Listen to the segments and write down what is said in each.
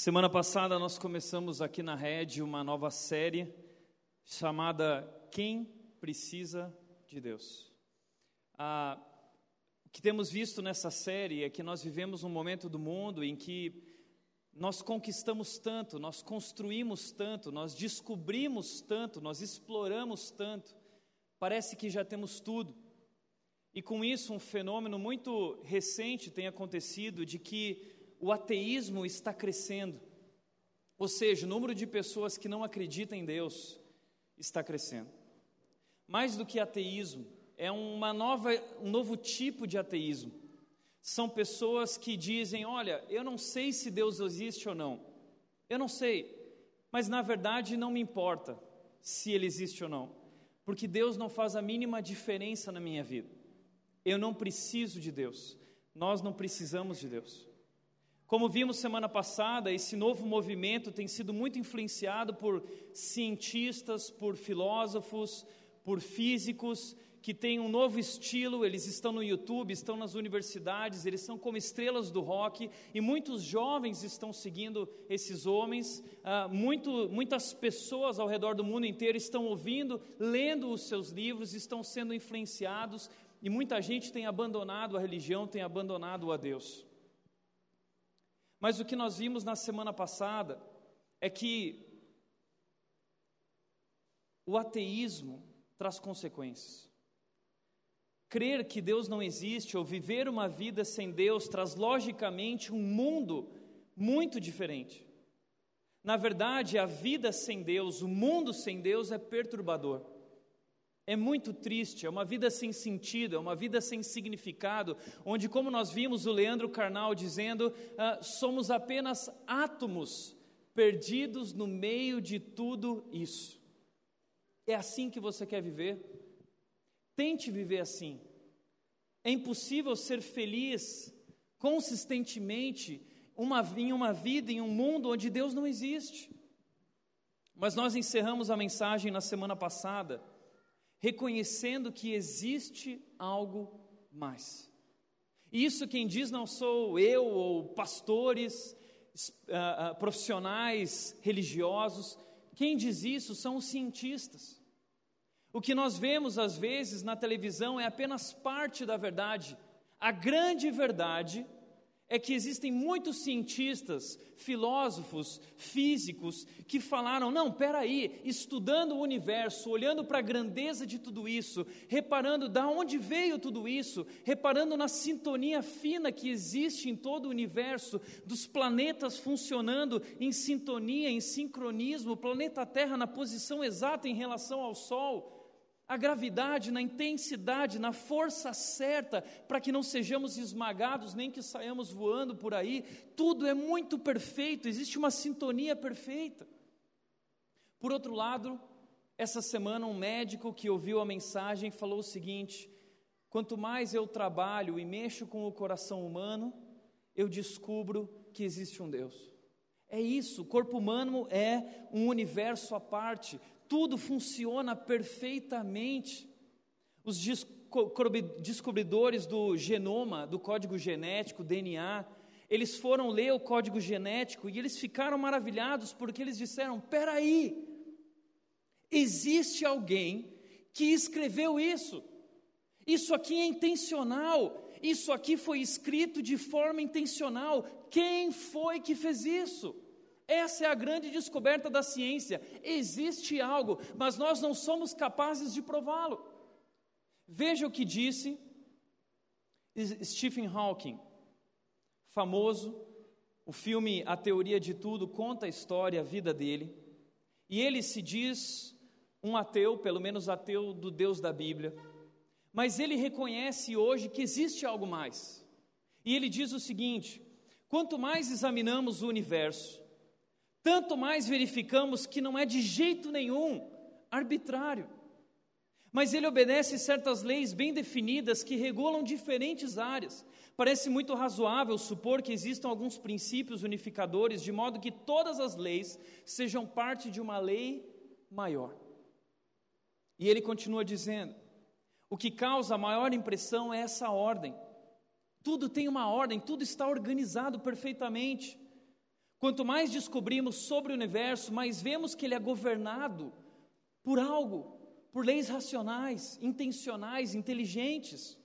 Semana passada nós começamos aqui na Rede uma nova série chamada Quem Precisa de Deus. Ah, o que temos visto nessa série é que nós vivemos um momento do mundo em que nós conquistamos tanto, nós construímos tanto, nós descobrimos tanto, nós exploramos tanto, parece que já temos tudo. E com isso, um fenômeno muito recente tem acontecido de que o ateísmo está crescendo. Ou seja, o número de pessoas que não acreditam em Deus está crescendo. Mais do que ateísmo, é uma nova, um novo tipo de ateísmo. São pessoas que dizem: Olha, eu não sei se Deus existe ou não. Eu não sei, mas na verdade não me importa se ele existe ou não, porque Deus não faz a mínima diferença na minha vida. Eu não preciso de Deus, nós não precisamos de Deus. Como vimos semana passada, esse novo movimento tem sido muito influenciado por cientistas, por filósofos, por físicos que têm um novo estilo. Eles estão no YouTube, estão nas universidades, eles são como estrelas do rock e muitos jovens estão seguindo esses homens. Ah, muito, muitas pessoas ao redor do mundo inteiro estão ouvindo, lendo os seus livros, estão sendo influenciados e muita gente tem abandonado a religião, tem abandonado a Deus. Mas o que nós vimos na semana passada é que o ateísmo traz consequências. Crer que Deus não existe ou viver uma vida sem Deus traz logicamente um mundo muito diferente. Na verdade, a vida sem Deus, o mundo sem Deus é perturbador é muito triste, é uma vida sem sentido, é uma vida sem significado, onde, como nós vimos o Leandro Carnal dizendo, uh, somos apenas átomos perdidos no meio de tudo isso. É assim que você quer viver? Tente viver assim. É impossível ser feliz consistentemente uma, em uma vida, em um mundo onde Deus não existe. Mas nós encerramos a mensagem na semana passada reconhecendo que existe algo mais. Isso quem diz não sou eu ou pastores, uh, uh, profissionais religiosos, quem diz isso são os cientistas. O que nós vemos às vezes na televisão é apenas parte da verdade. A grande verdade é que existem muitos cientistas, filósofos, físicos que falaram: não, peraí, estudando o universo, olhando para a grandeza de tudo isso, reparando de onde veio tudo isso, reparando na sintonia fina que existe em todo o universo, dos planetas funcionando em sintonia, em sincronismo, o planeta Terra na posição exata em relação ao Sol a gravidade, na intensidade, na força certa, para que não sejamos esmagados, nem que saiamos voando por aí. Tudo é muito perfeito, existe uma sintonia perfeita. Por outro lado, essa semana, um médico que ouviu a mensagem falou o seguinte: quanto mais eu trabalho e mexo com o coração humano, eu descubro que existe um Deus. É isso, o corpo humano é um universo à parte, tudo funciona perfeitamente. Os descobridores do genoma, do código genético, DNA, eles foram ler o código genético e eles ficaram maravilhados porque eles disseram: peraí, existe alguém que escreveu isso, isso aqui é intencional, isso aqui foi escrito de forma intencional. Quem foi que fez isso? Essa é a grande descoberta da ciência. Existe algo, mas nós não somos capazes de prová-lo. Veja o que disse Stephen Hawking, famoso. O filme A Teoria de Tudo conta a história, a vida dele. E ele se diz um ateu, pelo menos ateu do Deus da Bíblia. Mas ele reconhece hoje que existe algo mais. E ele diz o seguinte: quanto mais examinamos o universo, tanto mais verificamos que não é de jeito nenhum arbitrário. Mas ele obedece certas leis bem definidas que regulam diferentes áreas. Parece muito razoável supor que existam alguns princípios unificadores, de modo que todas as leis sejam parte de uma lei maior. E ele continua dizendo: o que causa maior impressão é essa ordem. Tudo tem uma ordem, tudo está organizado perfeitamente. Quanto mais descobrimos sobre o universo, mais vemos que ele é governado por algo, por leis racionais, intencionais, inteligentes.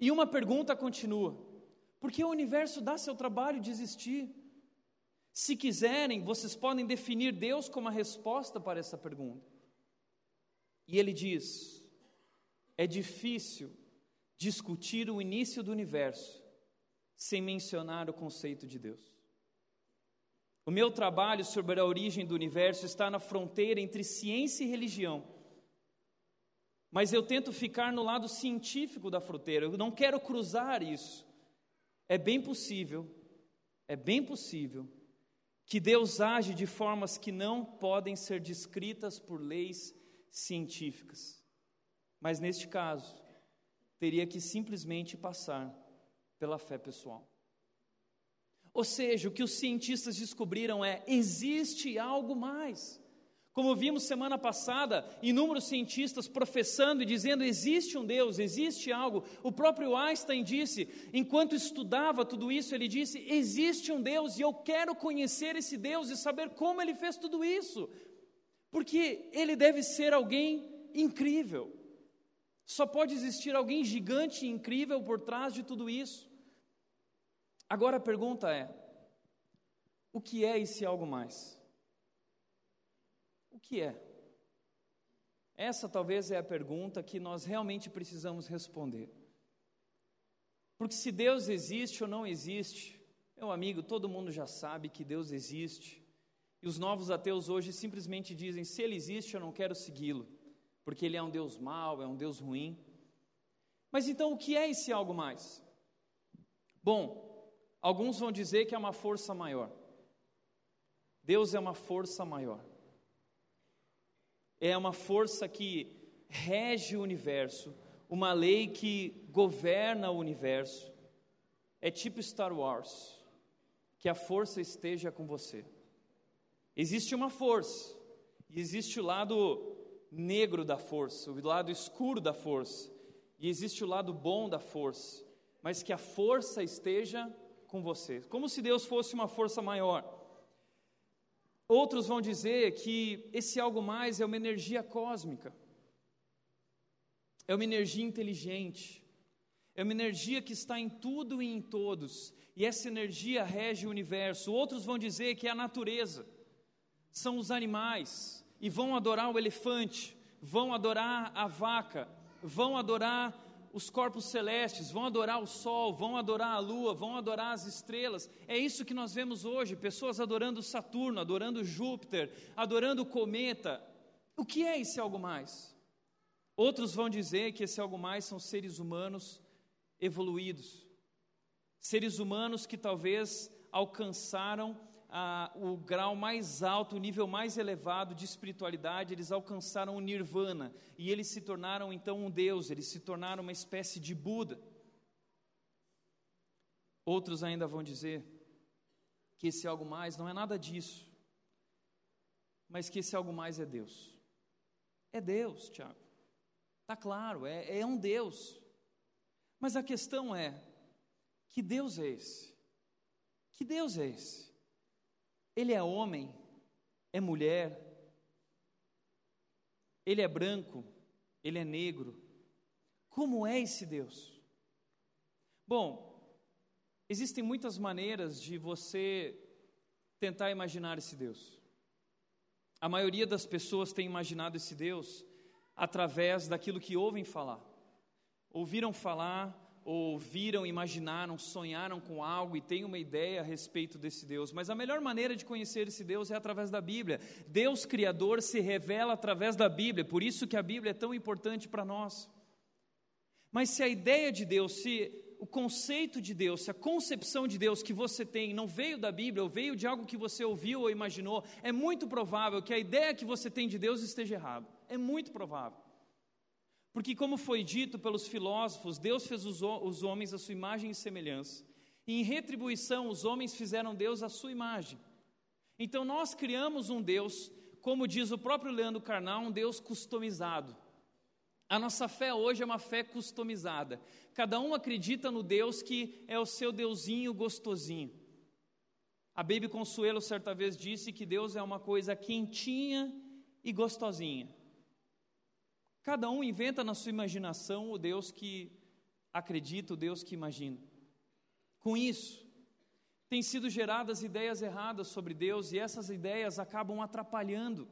E uma pergunta continua: por que o universo dá seu trabalho de existir? Se quiserem, vocês podem definir Deus como a resposta para essa pergunta. E ele diz: é difícil discutir o início do universo sem mencionar o conceito de Deus. O meu trabalho sobre a origem do universo está na fronteira entre ciência e religião. Mas eu tento ficar no lado científico da fronteira, eu não quero cruzar isso. É bem possível, é bem possível que Deus age de formas que não podem ser descritas por leis científicas. Mas neste caso, teria que simplesmente passar pela fé pessoal. Ou seja, o que os cientistas descobriram é: existe algo mais. Como vimos semana passada, inúmeros cientistas professando e dizendo: existe um Deus, existe algo. O próprio Einstein disse, enquanto estudava tudo isso, ele disse: existe um Deus e eu quero conhecer esse Deus e saber como ele fez tudo isso, porque ele deve ser alguém incrível. Só pode existir alguém gigante e incrível por trás de tudo isso. Agora a pergunta é: o que é esse algo mais? O que é? Essa talvez é a pergunta que nós realmente precisamos responder. Porque se Deus existe ou não existe, meu amigo, todo mundo já sabe que Deus existe. E os novos ateus hoje simplesmente dizem: se Ele existe, eu não quero segui-lo, porque Ele é um Deus mau, é um Deus ruim. Mas então o que é esse algo mais? Bom, alguns vão dizer que é uma força maior. Deus é uma força maior é uma força que rege o universo, uma lei que governa o universo. É tipo Star Wars, que a força esteja com você. Existe uma força, e existe o lado negro da força, o lado escuro da força, e existe o lado bom da força, mas que a força esteja com você, como se Deus fosse uma força maior. Outros vão dizer que esse algo mais é uma energia cósmica, é uma energia inteligente, é uma energia que está em tudo e em todos, e essa energia rege o universo. Outros vão dizer que é a natureza, são os animais, e vão adorar o elefante, vão adorar a vaca, vão adorar os corpos celestes, vão adorar o sol, vão adorar a lua, vão adorar as estrelas. É isso que nós vemos hoje: pessoas adorando Saturno, adorando Júpiter, adorando o cometa. O que é esse algo mais? Outros vão dizer que esse algo mais são seres humanos evoluídos, seres humanos que talvez alcançaram o grau mais alto, o nível mais elevado de espiritualidade, eles alcançaram o nirvana e eles se tornaram então um Deus, eles se tornaram uma espécie de Buda. Outros ainda vão dizer que esse algo mais não é nada disso, mas que esse algo mais é Deus. É Deus, Tiago. Está claro, é, é um Deus. Mas a questão é: que Deus é esse? Que Deus é esse? Ele é homem, é mulher, ele é branco, ele é negro. Como é esse Deus? Bom, existem muitas maneiras de você tentar imaginar esse Deus. A maioria das pessoas tem imaginado esse Deus através daquilo que ouvem falar. Ouviram falar ouviram, imaginaram, sonharam com algo e têm uma ideia a respeito desse Deus. Mas a melhor maneira de conhecer esse Deus é através da Bíblia. Deus Criador se revela através da Bíblia, por isso que a Bíblia é tão importante para nós. Mas se a ideia de Deus, se o conceito de Deus, se a concepção de Deus que você tem não veio da Bíblia ou veio de algo que você ouviu ou imaginou, é muito provável que a ideia que você tem de Deus esteja errada. É muito provável. Porque, como foi dito pelos filósofos, Deus fez os, homens à sua imagem e semelhança. E, em retribuição, os homens fizeram Deus à sua imagem. Então, nós criamos um Deus, como diz o próprio Leandro Carnal, um Deus customizado. A nossa fé hoje é uma fé customizada. Cada um acredita no Deus que é o seu deusinho gostosinho. A Baby Consuelo certa vez disse que Deus é uma coisa quentinha e gostosinha. Cada um inventa na sua imaginação o Deus que acredita, o Deus que imagina. Com isso, têm sido geradas ideias erradas sobre Deus e essas ideias acabam atrapalhando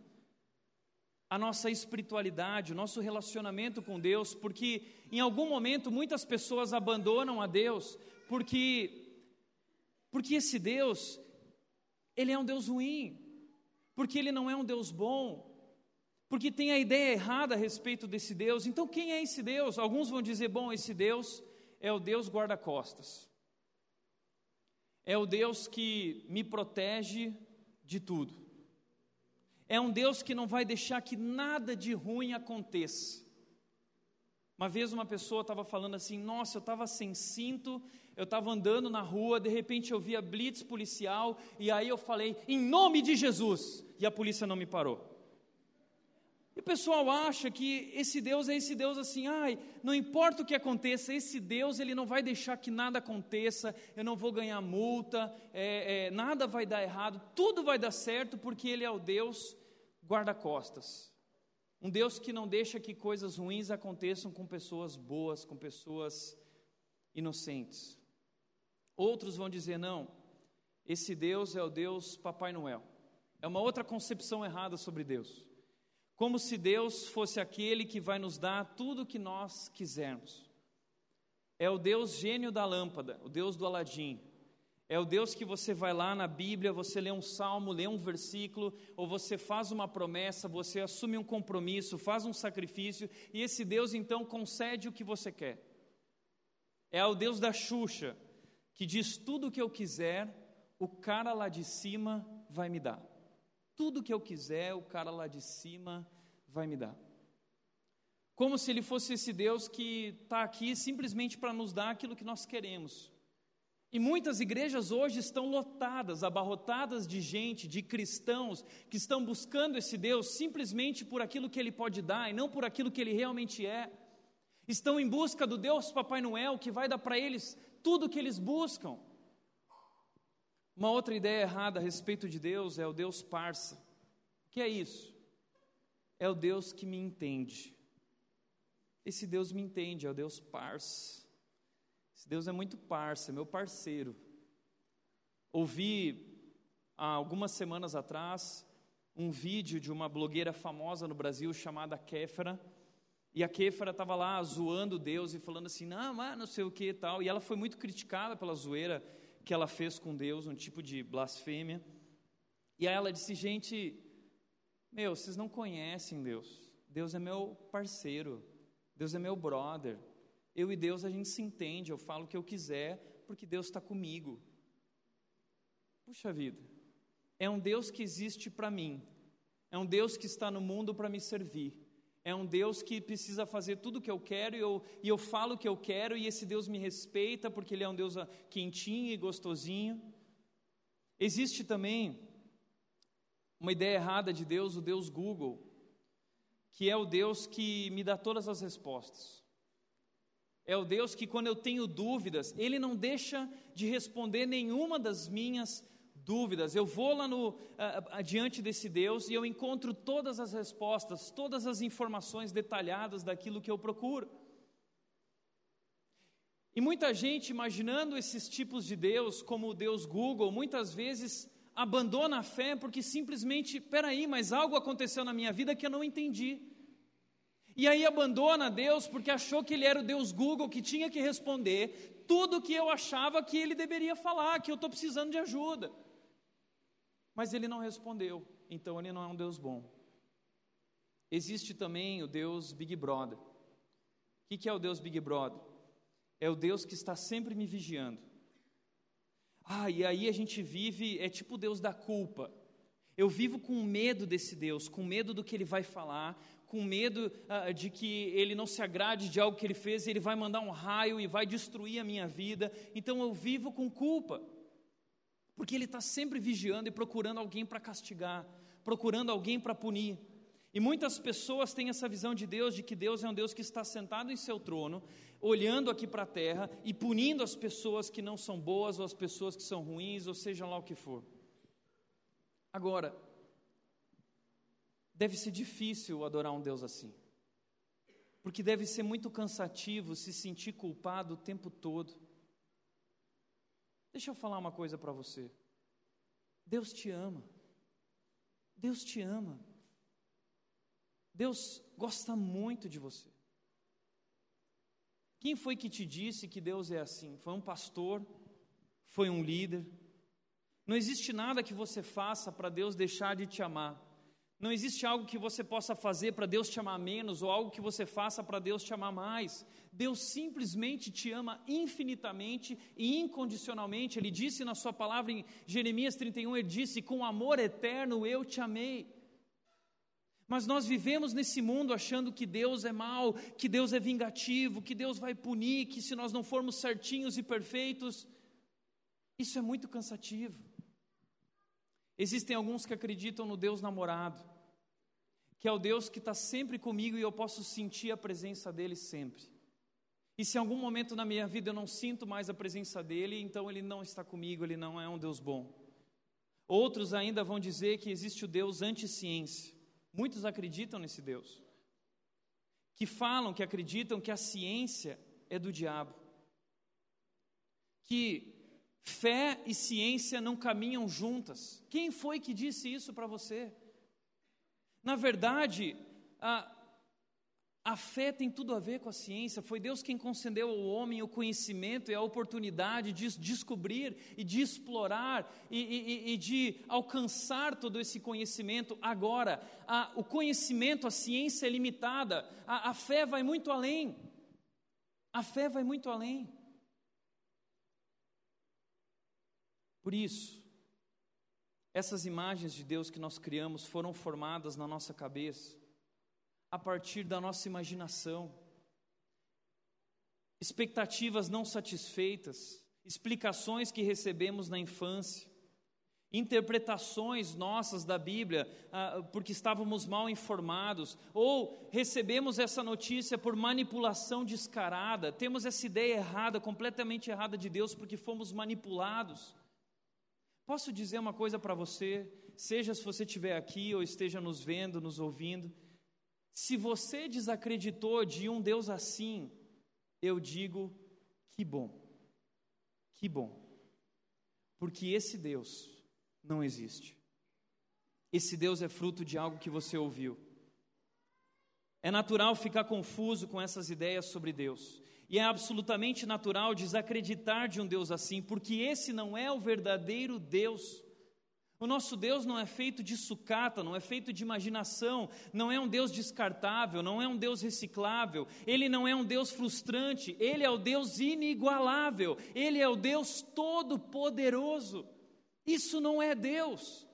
a nossa espiritualidade, o nosso relacionamento com Deus, porque em algum momento muitas pessoas abandonam a Deus, porque porque esse Deus ele é um Deus ruim, porque ele não é um Deus bom, porque tem a ideia errada a respeito desse Deus. Então, quem é esse Deus? Alguns vão dizer: bom, esse Deus é o Deus guarda-costas, é o Deus que me protege de tudo, é um Deus que não vai deixar que nada de ruim aconteça. Uma vez uma pessoa estava falando assim: Nossa, eu estava sem cinto eu estava andando na rua, de repente eu vi a blitz policial, e aí eu falei, em nome de Jesus, e a polícia não me parou. E o pessoal acha que esse Deus é esse Deus assim, ai, não importa o que aconteça, esse Deus ele não vai deixar que nada aconteça, eu não vou ganhar multa, é, é, nada vai dar errado, tudo vai dar certo, porque Ele é o Deus guarda-costas. Um Deus que não deixa que coisas ruins aconteçam com pessoas boas, com pessoas inocentes. Outros vão dizer: não, esse Deus é o Deus Papai Noel. É uma outra concepção errada sobre Deus. Como se Deus fosse aquele que vai nos dar tudo o que nós quisermos. É o Deus gênio da lâmpada, o Deus do Aladim. É o Deus que você vai lá na Bíblia, você lê um salmo, lê um versículo, ou você faz uma promessa, você assume um compromisso, faz um sacrifício, e esse Deus então concede o que você quer. É o Deus da Xuxa, que diz: tudo o que eu quiser, o cara lá de cima vai me dar. Tudo que eu quiser, o cara lá de cima vai me dar. Como se ele fosse esse Deus que está aqui simplesmente para nos dar aquilo que nós queremos. E muitas igrejas hoje estão lotadas, abarrotadas de gente, de cristãos, que estão buscando esse Deus simplesmente por aquilo que ele pode dar e não por aquilo que ele realmente é. Estão em busca do Deus Papai Noel que vai dar para eles tudo que eles buscam. Uma outra ideia errada a respeito de Deus é o Deus parça. O que é isso? É o Deus que me entende. Esse Deus me entende, é o Deus parça. Esse Deus é muito parça, é meu parceiro. Ouvi há algumas semanas atrás um vídeo de uma blogueira famosa no Brasil chamada Kéfera e a Kéfara estava lá zoando Deus e falando assim, não, mas não sei o que e tal. E ela foi muito criticada pela zoeira que ela fez com Deus, um tipo de blasfêmia. E aí ela disse, gente, meu, vocês não conhecem Deus. Deus é meu parceiro. Deus é meu brother. Eu e Deus a gente se entende. Eu falo o que eu quiser porque Deus está comigo. Puxa vida. É um Deus que existe para mim. É um Deus que está no mundo para me servir. É um Deus que precisa fazer tudo o que eu quero e eu, e eu falo o que eu quero, e esse Deus me respeita porque Ele é um Deus ah, quentinho e gostosinho. Existe também uma ideia errada de Deus, o Deus Google, que é o Deus que me dá todas as respostas. É o Deus que, quando eu tenho dúvidas, Ele não deixa de responder nenhuma das minhas dúvidas, eu vou lá no, adiante desse Deus e eu encontro todas as respostas, todas as informações detalhadas daquilo que eu procuro. E muita gente, imaginando esses tipos de Deus, como o Deus Google, muitas vezes abandona a fé porque simplesmente, peraí, mas algo aconteceu na minha vida que eu não entendi. E aí abandona Deus porque achou que ele era o Deus Google que tinha que responder tudo que eu achava que ele deveria falar, que eu estou precisando de ajuda. Mas ele não respondeu, então ele não é um Deus bom. Existe também o Deus Big Brother. O que é o Deus Big Brother? É o Deus que está sempre me vigiando. Ah, e aí a gente vive, é tipo o Deus da culpa. Eu vivo com medo desse Deus, com medo do que ele vai falar, com medo uh, de que ele não se agrade de algo que ele fez, ele vai mandar um raio e vai destruir a minha vida. Então eu vivo com culpa. Porque ele está sempre vigiando e procurando alguém para castigar, procurando alguém para punir. E muitas pessoas têm essa visão de Deus, de que Deus é um Deus que está sentado em seu trono, olhando aqui para a terra e punindo as pessoas que não são boas ou as pessoas que são ruins, ou seja lá o que for. Agora, deve ser difícil adorar um Deus assim, porque deve ser muito cansativo se sentir culpado o tempo todo. Deixa eu falar uma coisa para você. Deus te ama. Deus te ama. Deus gosta muito de você. Quem foi que te disse que Deus é assim? Foi um pastor? Foi um líder? Não existe nada que você faça para Deus deixar de te amar. Não existe algo que você possa fazer para Deus te amar menos ou algo que você faça para Deus te amar mais. Deus simplesmente te ama infinitamente e incondicionalmente. Ele disse na sua palavra em Jeremias 31, ele disse: "Com amor eterno eu te amei". Mas nós vivemos nesse mundo achando que Deus é mau, que Deus é vingativo, que Deus vai punir, que se nós não formos certinhos e perfeitos, isso é muito cansativo. Existem alguns que acreditam no Deus namorado, que é o Deus que está sempre comigo e eu posso sentir a presença dele sempre. E se em algum momento na minha vida eu não sinto mais a presença dele, então ele não está comigo, ele não é um Deus bom. Outros ainda vão dizer que existe o Deus anti-ciência Muitos acreditam nesse Deus. Que falam, que acreditam que a ciência é do diabo. Que fé e ciência não caminham juntas. Quem foi que disse isso para você? Na verdade, a, a fé tem tudo a ver com a ciência. Foi Deus quem concedeu ao homem o conhecimento e a oportunidade de descobrir e de explorar e, e, e de alcançar todo esse conhecimento. Agora, a, o conhecimento, a ciência é limitada, a, a fé vai muito além. A fé vai muito além. Por isso, essas imagens de Deus que nós criamos foram formadas na nossa cabeça a partir da nossa imaginação. Expectativas não satisfeitas, explicações que recebemos na infância, interpretações nossas da Bíblia ah, porque estávamos mal informados, ou recebemos essa notícia por manipulação descarada, temos essa ideia errada, completamente errada de Deus porque fomos manipulados. Posso dizer uma coisa para você, seja se você estiver aqui ou esteja nos vendo, nos ouvindo, se você desacreditou de um Deus assim, eu digo que bom, que bom, porque esse Deus não existe. Esse Deus é fruto de algo que você ouviu. É natural ficar confuso com essas ideias sobre Deus. E é absolutamente natural desacreditar de um Deus assim, porque esse não é o verdadeiro Deus. O nosso Deus não é feito de sucata, não é feito de imaginação, não é um Deus descartável, não é um Deus reciclável, ele não é um Deus frustrante, ele é o Deus inigualável, ele é o Deus todo-poderoso. Isso não é Deus.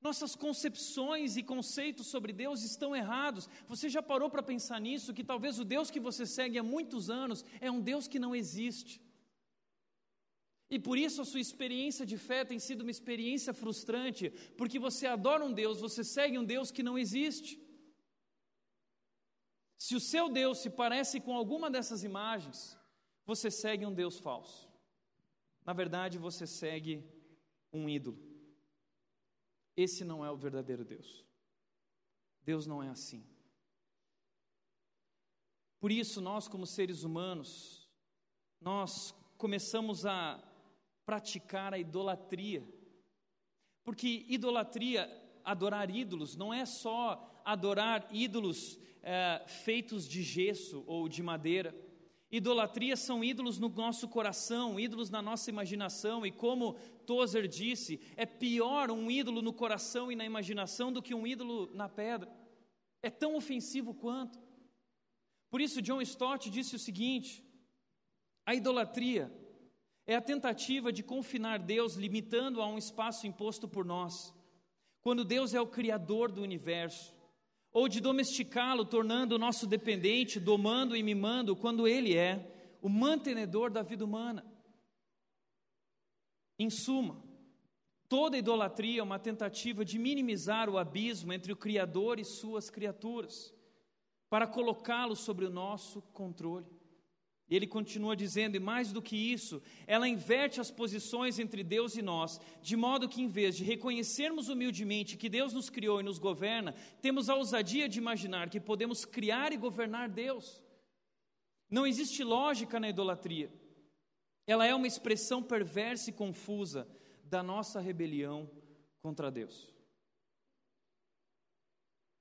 Nossas concepções e conceitos sobre Deus estão errados. Você já parou para pensar nisso? Que talvez o Deus que você segue há muitos anos é um Deus que não existe. E por isso a sua experiência de fé tem sido uma experiência frustrante, porque você adora um Deus, você segue um Deus que não existe. Se o seu Deus se parece com alguma dessas imagens, você segue um Deus falso. Na verdade, você segue um ídolo. Esse não é o verdadeiro Deus. Deus não é assim. Por isso, nós, como seres humanos, nós começamos a praticar a idolatria. Porque idolatria, adorar ídolos, não é só adorar ídolos é, feitos de gesso ou de madeira. Idolatria são ídolos no nosso coração, ídolos na nossa imaginação, e como Tozer disse, é pior um ídolo no coração e na imaginação do que um ídolo na pedra. É tão ofensivo quanto. Por isso, John Stott disse o seguinte: a idolatria é a tentativa de confinar Deus limitando a um espaço imposto por nós, quando Deus é o Criador do universo, ou de domesticá-lo, tornando o nosso dependente, domando e mimando, quando Ele é o mantenedor da vida humana. Em suma, Toda idolatria é uma tentativa de minimizar o abismo entre o Criador e suas criaturas, para colocá-lo sobre o nosso controle. E ele continua dizendo, e mais do que isso, ela inverte as posições entre Deus e nós, de modo que, em vez de reconhecermos humildemente que Deus nos criou e nos governa, temos a ousadia de imaginar que podemos criar e governar Deus. Não existe lógica na idolatria. Ela é uma expressão perversa e confusa da nossa rebelião contra Deus.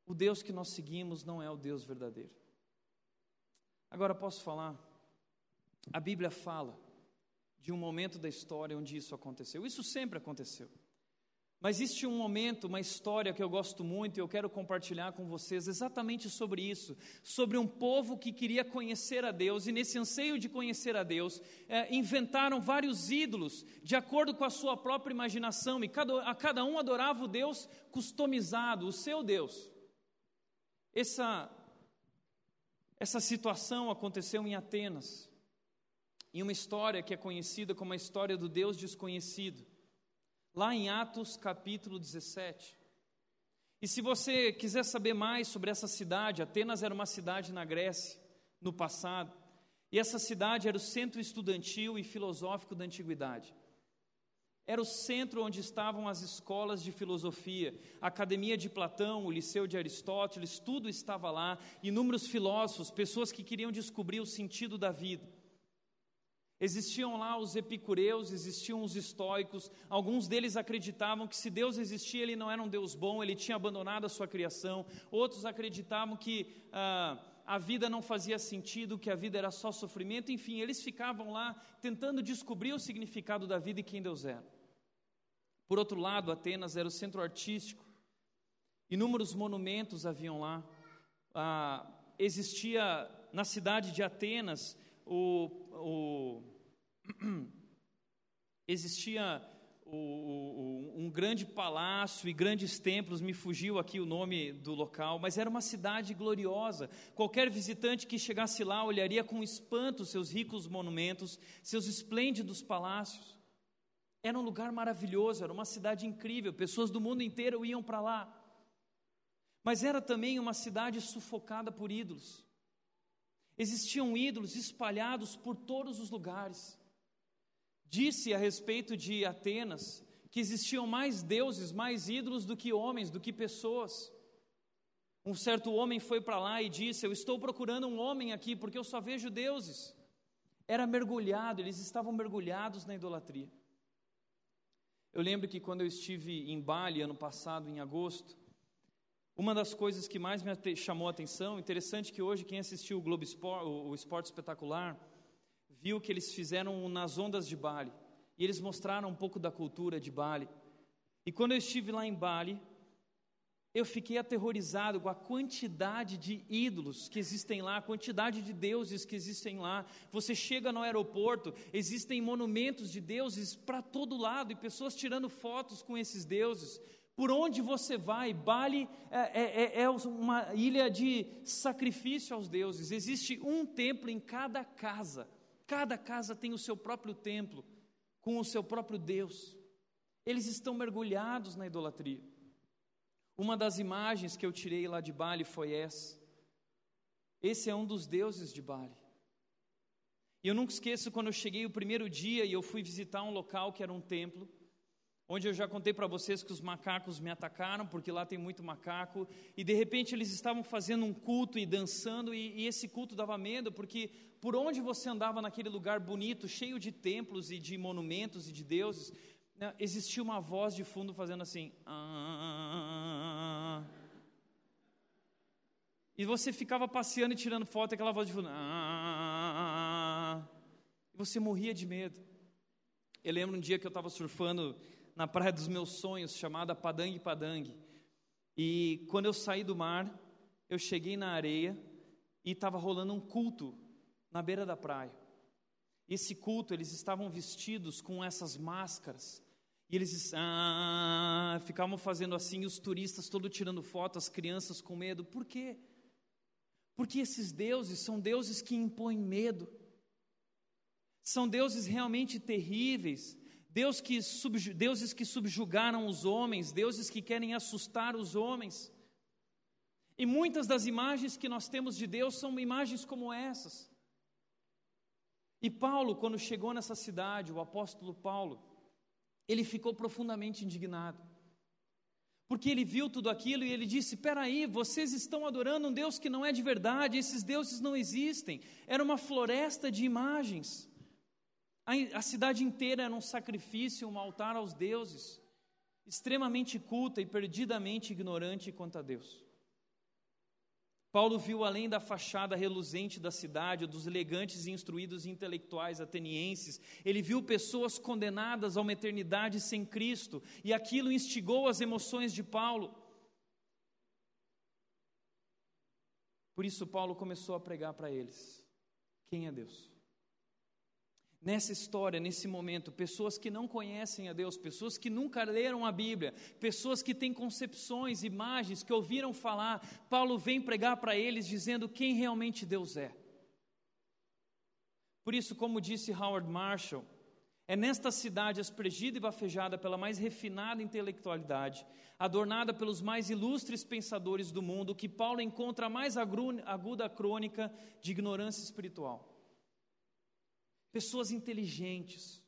O Deus que nós seguimos não é o Deus verdadeiro. Agora posso falar? A Bíblia fala de um momento da história onde isso aconteceu. Isso sempre aconteceu. Mas existe um momento, uma história que eu gosto muito e eu quero compartilhar com vocês exatamente sobre isso, sobre um povo que queria conhecer a Deus e nesse anseio de conhecer a Deus, é, inventaram vários ídolos de acordo com a sua própria imaginação e cada, a cada um adorava o Deus customizado, o seu Deus. Essa, essa situação aconteceu em Atenas, em uma história que é conhecida como a história do Deus desconhecido lá em Atos capítulo 17. E se você quiser saber mais sobre essa cidade, Atenas era uma cidade na Grécia, no passado, e essa cidade era o centro estudantil e filosófico da antiguidade. Era o centro onde estavam as escolas de filosofia, a Academia de Platão, o Liceu de Aristóteles, tudo estava lá, inúmeros filósofos, pessoas que queriam descobrir o sentido da vida. Existiam lá os epicureus, existiam os estoicos, alguns deles acreditavam que se Deus existia, ele não era um Deus bom, ele tinha abandonado a sua criação, outros acreditavam que ah, a vida não fazia sentido, que a vida era só sofrimento, enfim, eles ficavam lá tentando descobrir o significado da vida e quem Deus era. Por outro lado, Atenas era o centro artístico, inúmeros monumentos haviam lá, ah, existia na cidade de Atenas o, o existia o, o, um grande palácio e grandes templos, me fugiu aqui o nome do local, mas era uma cidade gloriosa. Qualquer visitante que chegasse lá olharia com espanto seus ricos monumentos, seus esplêndidos palácios. Era um lugar maravilhoso, era uma cidade incrível, pessoas do mundo inteiro iam para lá. Mas era também uma cidade sufocada por ídolos. Existiam ídolos espalhados por todos os lugares. Disse a respeito de Atenas que existiam mais deuses, mais ídolos do que homens, do que pessoas. Um certo homem foi para lá e disse: Eu estou procurando um homem aqui porque eu só vejo deuses. Era mergulhado, eles estavam mergulhados na idolatria. Eu lembro que quando eu estive em Bali ano passado, em agosto, uma das coisas que mais me chamou a atenção, interessante que hoje quem assistiu o Globo Esporte, o Esporte Espetacular, viu que eles fizeram nas ondas de Bali. E eles mostraram um pouco da cultura de Bali. E quando eu estive lá em Bali, eu fiquei aterrorizado com a quantidade de ídolos que existem lá, a quantidade de deuses que existem lá. Você chega no aeroporto, existem monumentos de deuses para todo lado e pessoas tirando fotos com esses deuses. Por onde você vai, Bali é, é, é, é uma ilha de sacrifício aos deuses. Existe um templo em cada casa. Cada casa tem o seu próprio templo, com o seu próprio Deus. Eles estão mergulhados na idolatria. Uma das imagens que eu tirei lá de Bali foi essa. Esse é um dos deuses de Bali. E eu nunca esqueço quando eu cheguei o primeiro dia e eu fui visitar um local que era um templo onde eu já contei para vocês que os macacos me atacaram, porque lá tem muito macaco, e de repente eles estavam fazendo um culto e dançando, e, e, esse culto dava medo, porque por onde você andava naquele lugar bonito, cheio de templos e de monumentos e de deuses, né, existia uma voz de fundo fazendo assim. Ah, e você ficava passeando e tirando foto, aquela voz de fundo. Ah, e você morria de medo. Eu lembro um dia que eu estava surfando na praia dos meus sonhos, chamada Padang Padang. E quando eu saí do mar, eu cheguei na areia e estava rolando um culto na beira da praia. Esse culto, eles estavam vestidos com essas máscaras. E eles ah, ficavam fazendo assim, os turistas todos tirando foto, as crianças com medo. Por quê? Porque esses deuses são deuses que impõem medo. São deuses realmente terríveis, Deus que deuses que subjugaram os homens, deuses que querem assustar os homens. E muitas das imagens que nós temos de Deus são imagens como essas. E Paulo, quando chegou nessa cidade, o apóstolo Paulo, ele ficou profundamente indignado. Porque ele viu tudo aquilo e ele disse: Peraí, vocês estão adorando um Deus que não é de verdade, esses deuses não existem. Era uma floresta de imagens. A, cidade inteira era um sacrifício, um altar aos deuses, extremamente culta e perdidamente ignorante quanto a Deus. Paulo viu além da fachada reluzente da cidade, dos elegantes e instruídos intelectuais atenienses, ele viu pessoas condenadas a uma eternidade sem Cristo, e aquilo instigou as emoções de Paulo. Por isso, Paulo começou a pregar para eles: quem é Deus? Nessa história, nesse momento, pessoas que não conhecem a Deus, pessoas que nunca leram a Bíblia, pessoas que têm concepções, imagens, que ouviram falar, Paulo vem pregar para eles dizendo quem realmente Deus é. Por isso, como disse Howard Marshall, é nesta cidade aspergida e bafejada pela mais refinada intelectualidade, adornada pelos mais ilustres pensadores do mundo, que Paulo encontra a mais aguda crônica de ignorância espiritual pessoas inteligentes.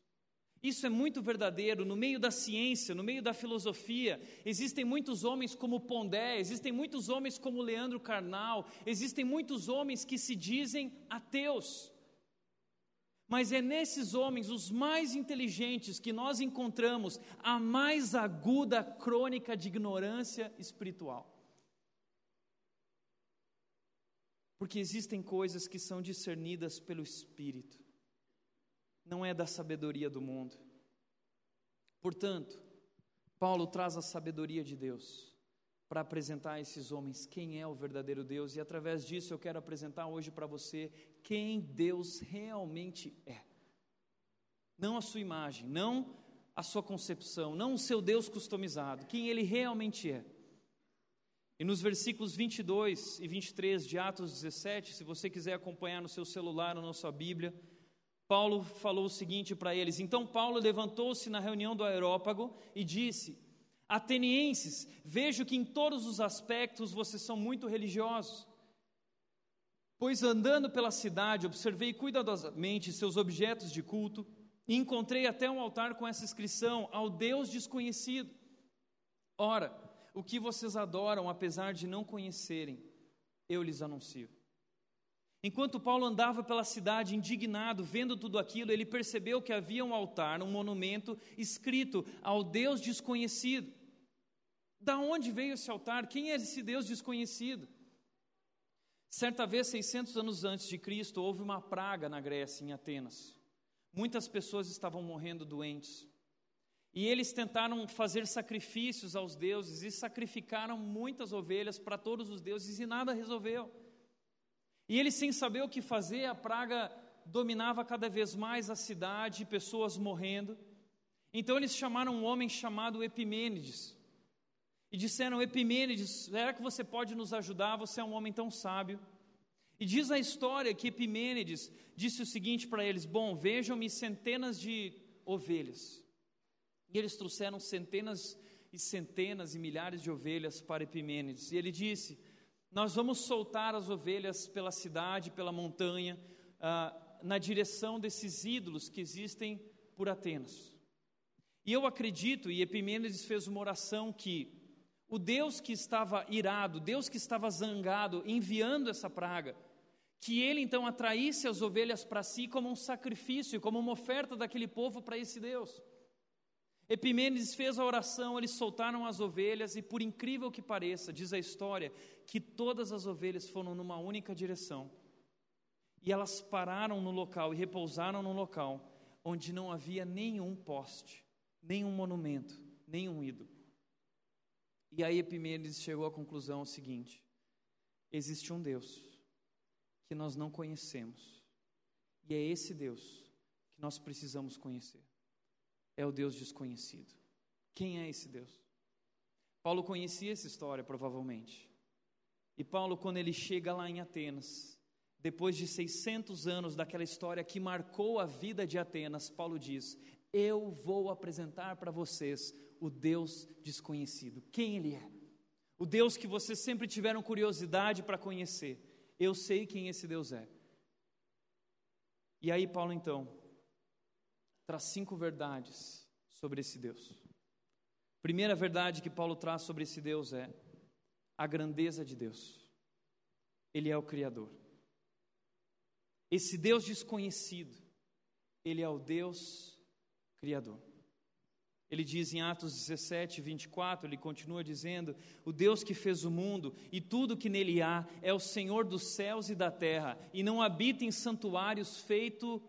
Isso é muito verdadeiro. No meio da ciência, no meio da filosofia, existem muitos homens como Pondé, existem muitos homens como Leandro Carnal, existem muitos homens que se dizem ateus. Mas é nesses homens, os mais inteligentes, que nós encontramos a mais aguda crônica de ignorância espiritual. Porque existem coisas que são discernidas pelo Espírito não é da sabedoria do mundo. Portanto, Paulo traz a sabedoria de Deus para apresentar a esses homens quem é o verdadeiro Deus, e através disso eu quero apresentar hoje para você quem Deus realmente é. Não a sua imagem, não a sua concepção, não o seu Deus customizado, quem ele realmente é. E nos versículos 22 e 23 de Atos 17, se você quiser acompanhar no seu celular ou na sua Bíblia, Paulo falou o seguinte para eles: Então Paulo levantou-se na reunião do Aerópago e disse: Atenienses, vejo que em todos os aspectos vocês são muito religiosos. Pois andando pela cidade, observei cuidadosamente seus objetos de culto e encontrei até um altar com essa inscrição: Ao Deus desconhecido. Ora, o que vocês adoram, apesar de não conhecerem, eu lhes anuncio. Enquanto Paulo andava pela cidade indignado, vendo tudo aquilo, ele percebeu que havia um altar, um monumento escrito ao Deus desconhecido. Da onde veio esse altar? Quem é esse Deus desconhecido? Certa vez, 600 anos antes de Cristo, houve uma praga na Grécia, em Atenas. Muitas pessoas estavam morrendo doentes. E eles tentaram fazer sacrifícios aos deuses e sacrificaram muitas ovelhas para todos os deuses e nada resolveu. E eles, sem saber o que fazer, a praga dominava cada vez mais a cidade, pessoas morrendo. Então eles chamaram um homem chamado Epimênides. E disseram: Epimênides, será que você pode nos ajudar? Você é um homem tão sábio. E diz a história que Epimênides disse o seguinte para eles: Bom, vejam-me centenas de ovelhas. E eles trouxeram centenas e centenas e milhares de ovelhas para Epimênides. E ele disse: nós vamos soltar as ovelhas pela cidade, pela montanha, ah, na direção desses ídolos que existem por Atenas. E eu acredito, e Epimênides fez uma oração que o Deus que estava irado, Deus que estava zangado, enviando essa praga, que ele então atraísse as ovelhas para si como um sacrifício, como uma oferta daquele povo para esse Deus. Epimênides fez a oração, eles soltaram as ovelhas, e por incrível que pareça, diz a história, que todas as ovelhas foram numa única direção. E elas pararam no local e repousaram no local onde não havia nenhum poste, nenhum monumento, nenhum ídolo. E aí Epimênides chegou à conclusão seguinte: existe um Deus que nós não conhecemos, e é esse Deus que nós precisamos conhecer é o Deus desconhecido. Quem é esse Deus? Paulo conhecia essa história, provavelmente. E Paulo, quando ele chega lá em Atenas, depois de 600 anos daquela história que marcou a vida de Atenas, Paulo diz: Eu vou apresentar para vocês o Deus desconhecido. Quem Ele é? O Deus que vocês sempre tiveram curiosidade para conhecer. Eu sei quem esse Deus é. E aí, Paulo, então, traz cinco verdades sobre esse Deus. Primeira verdade que Paulo traz sobre esse Deus é a grandeza de Deus. Ele é o Criador. Esse Deus desconhecido, Ele é o Deus Criador. Ele diz em Atos 17, 24, ele continua dizendo: O Deus que fez o mundo e tudo que nele há é o Senhor dos céus e da terra, e não habita em santuários feitos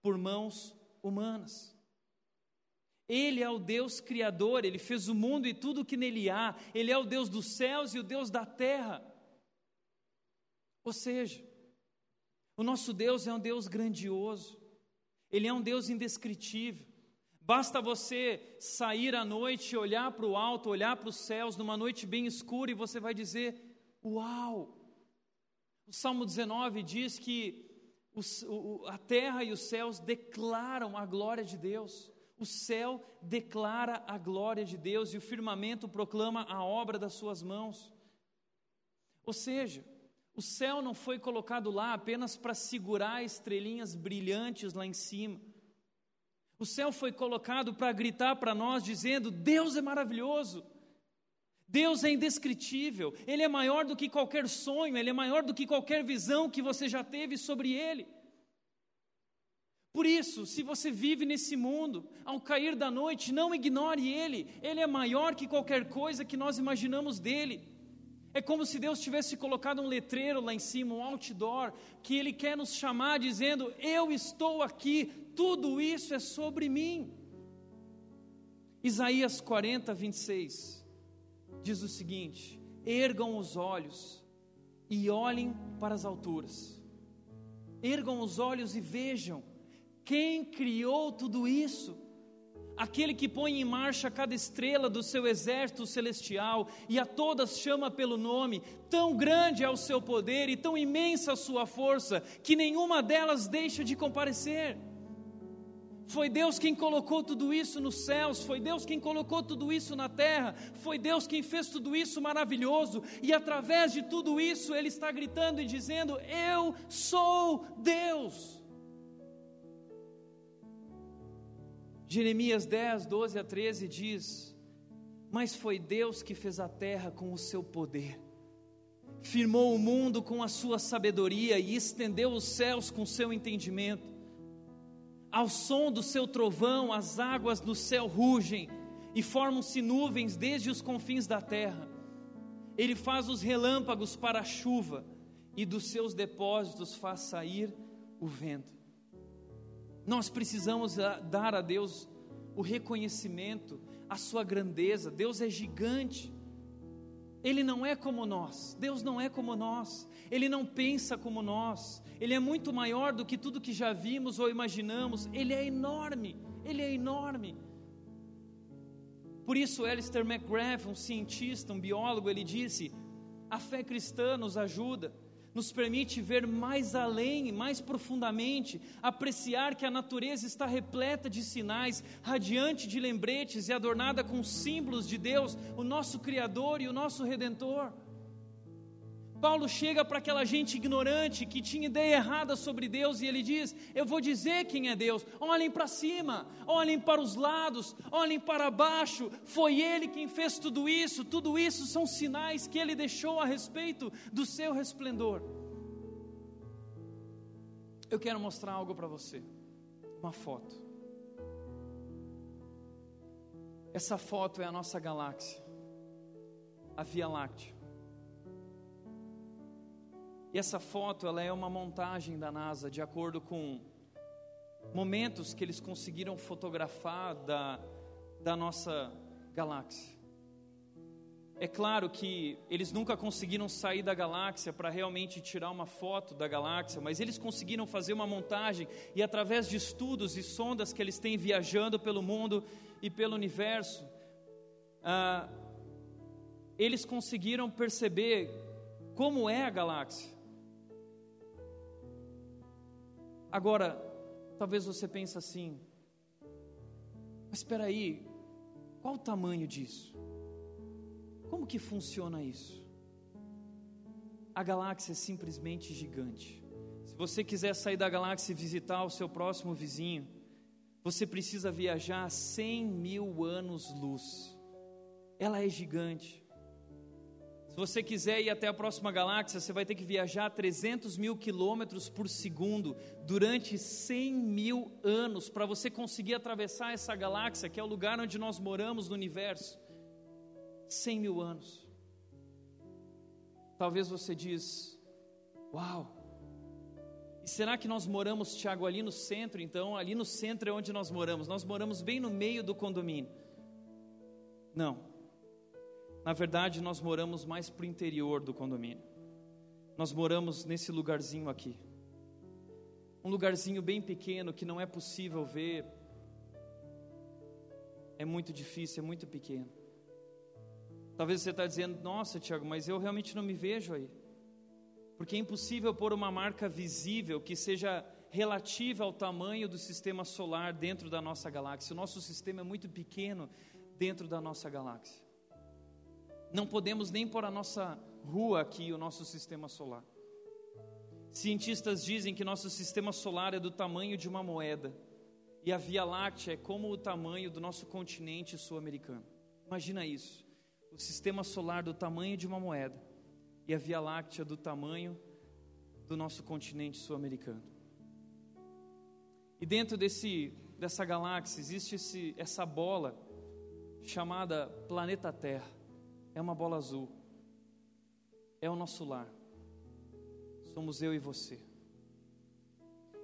por mãos humanas. Ele é o Deus Criador, ele fez o mundo e tudo que nele há, ele é o Deus dos céus e o Deus da terra. Ou seja, o nosso Deus é um Deus grandioso, ele é um Deus indescritível. Basta você sair à noite, olhar para o alto, olhar para os céus, numa noite bem escura, e você vai dizer: Uau! O Salmo 19 diz que o, a terra e os céus declaram a glória de Deus. O céu declara a glória de Deus e o firmamento proclama a obra das suas mãos. Ou seja, o céu não foi colocado lá apenas para segurar estrelinhas brilhantes lá em cima. O céu foi colocado para gritar para nós, dizendo: Deus é maravilhoso, Deus é indescritível, Ele é maior do que qualquer sonho, Ele é maior do que qualquer visão que você já teve sobre Ele. Por isso, se você vive nesse mundo, ao cair da noite, não ignore Ele, Ele é maior que qualquer coisa que nós imaginamos dele. É como se Deus tivesse colocado um letreiro lá em cima, um outdoor, que Ele quer nos chamar dizendo: Eu estou aqui, tudo isso é sobre mim. Isaías 40, 26 diz o seguinte: Ergam os olhos e olhem para as alturas, ergam os olhos e vejam quem criou tudo isso? Aquele que põe em marcha cada estrela do seu exército celestial e a todas chama pelo nome, tão grande é o seu poder e tão imensa a sua força, que nenhuma delas deixa de comparecer. Foi Deus quem colocou tudo isso nos céus, foi Deus quem colocou tudo isso na terra, foi Deus quem fez tudo isso maravilhoso, e através de tudo isso Ele está gritando e dizendo: Eu sou Deus. Jeremias 10, 12 a 13 diz: Mas foi Deus que fez a terra com o seu poder, firmou o mundo com a sua sabedoria e estendeu os céus com seu entendimento. Ao som do seu trovão, as águas do céu rugem e formam-se nuvens desde os confins da terra. Ele faz os relâmpagos para a chuva e dos seus depósitos faz sair o vento. Nós precisamos ah, dar a Deus o reconhecimento, a sua grandeza. Deus é gigante. Ele não é como nós. Deus não é como nós. Ele não pensa como nós. Ele é muito maior do que tudo que já vimos ou imaginamos. Ele é enorme. Ele é enorme. Por isso, Alistair McGrath, um cientista, um biólogo, ele disse: a fé cristã nos ajuda nos permite ver mais além, mais profundamente, apreciar que a natureza está repleta de sinais, radiante de lembretes e adornada com símbolos de Deus, o nosso Criador e o nosso Redentor. Paulo chega para aquela gente ignorante que tinha ideia errada sobre Deus e ele diz: Eu vou dizer quem é Deus. Olhem para cima, olhem para os lados, olhem para baixo. Foi Ele quem fez tudo isso. Tudo isso são sinais que Ele deixou a respeito do seu resplendor. Eu quero mostrar algo para você, uma foto. Essa foto é a nossa galáxia, a Via Láctea. E essa foto ela é uma montagem da NASA de acordo com momentos que eles conseguiram fotografar da, da nossa galáxia. É claro que eles nunca conseguiram sair da galáxia para realmente tirar uma foto da galáxia, mas eles conseguiram fazer uma montagem e, através de estudos e sondas que eles têm viajando pelo mundo e pelo universo, ah, eles conseguiram perceber como é a galáxia. Agora, talvez você pense assim: Mas espera aí, qual o tamanho disso? Como que funciona isso? A galáxia é simplesmente gigante. Se você quiser sair da galáxia e visitar o seu próximo vizinho, você precisa viajar 100 mil anos-luz. Ela é gigante. Se você quiser ir até a próxima galáxia, você vai ter que viajar 300 mil quilômetros por segundo durante 100 mil anos para você conseguir atravessar essa galáxia, que é o lugar onde nós moramos no universo. 100 mil anos. Talvez você diz, uau, e será que nós moramos, Tiago, ali no centro? Então, ali no centro é onde nós moramos. Nós moramos bem no meio do condomínio. Não. Na verdade, nós moramos mais para o interior do condomínio. Nós moramos nesse lugarzinho aqui. Um lugarzinho bem pequeno que não é possível ver. É muito difícil, é muito pequeno. Talvez você está dizendo, nossa, Tiago, mas eu realmente não me vejo aí. Porque é impossível pôr uma marca visível que seja relativa ao tamanho do sistema solar dentro da nossa galáxia. O nosso sistema é muito pequeno dentro da nossa galáxia. Não podemos nem pôr a nossa rua aqui, o nosso sistema solar. Cientistas dizem que nosso sistema solar é do tamanho de uma moeda e a Via Láctea é como o tamanho do nosso continente sul-americano. Imagina isso: o sistema solar do tamanho de uma moeda e a Via Láctea do tamanho do nosso continente sul-americano. E dentro desse, dessa galáxia existe esse, essa bola chamada planeta Terra é uma bola azul. É o nosso lar. Somos eu e você.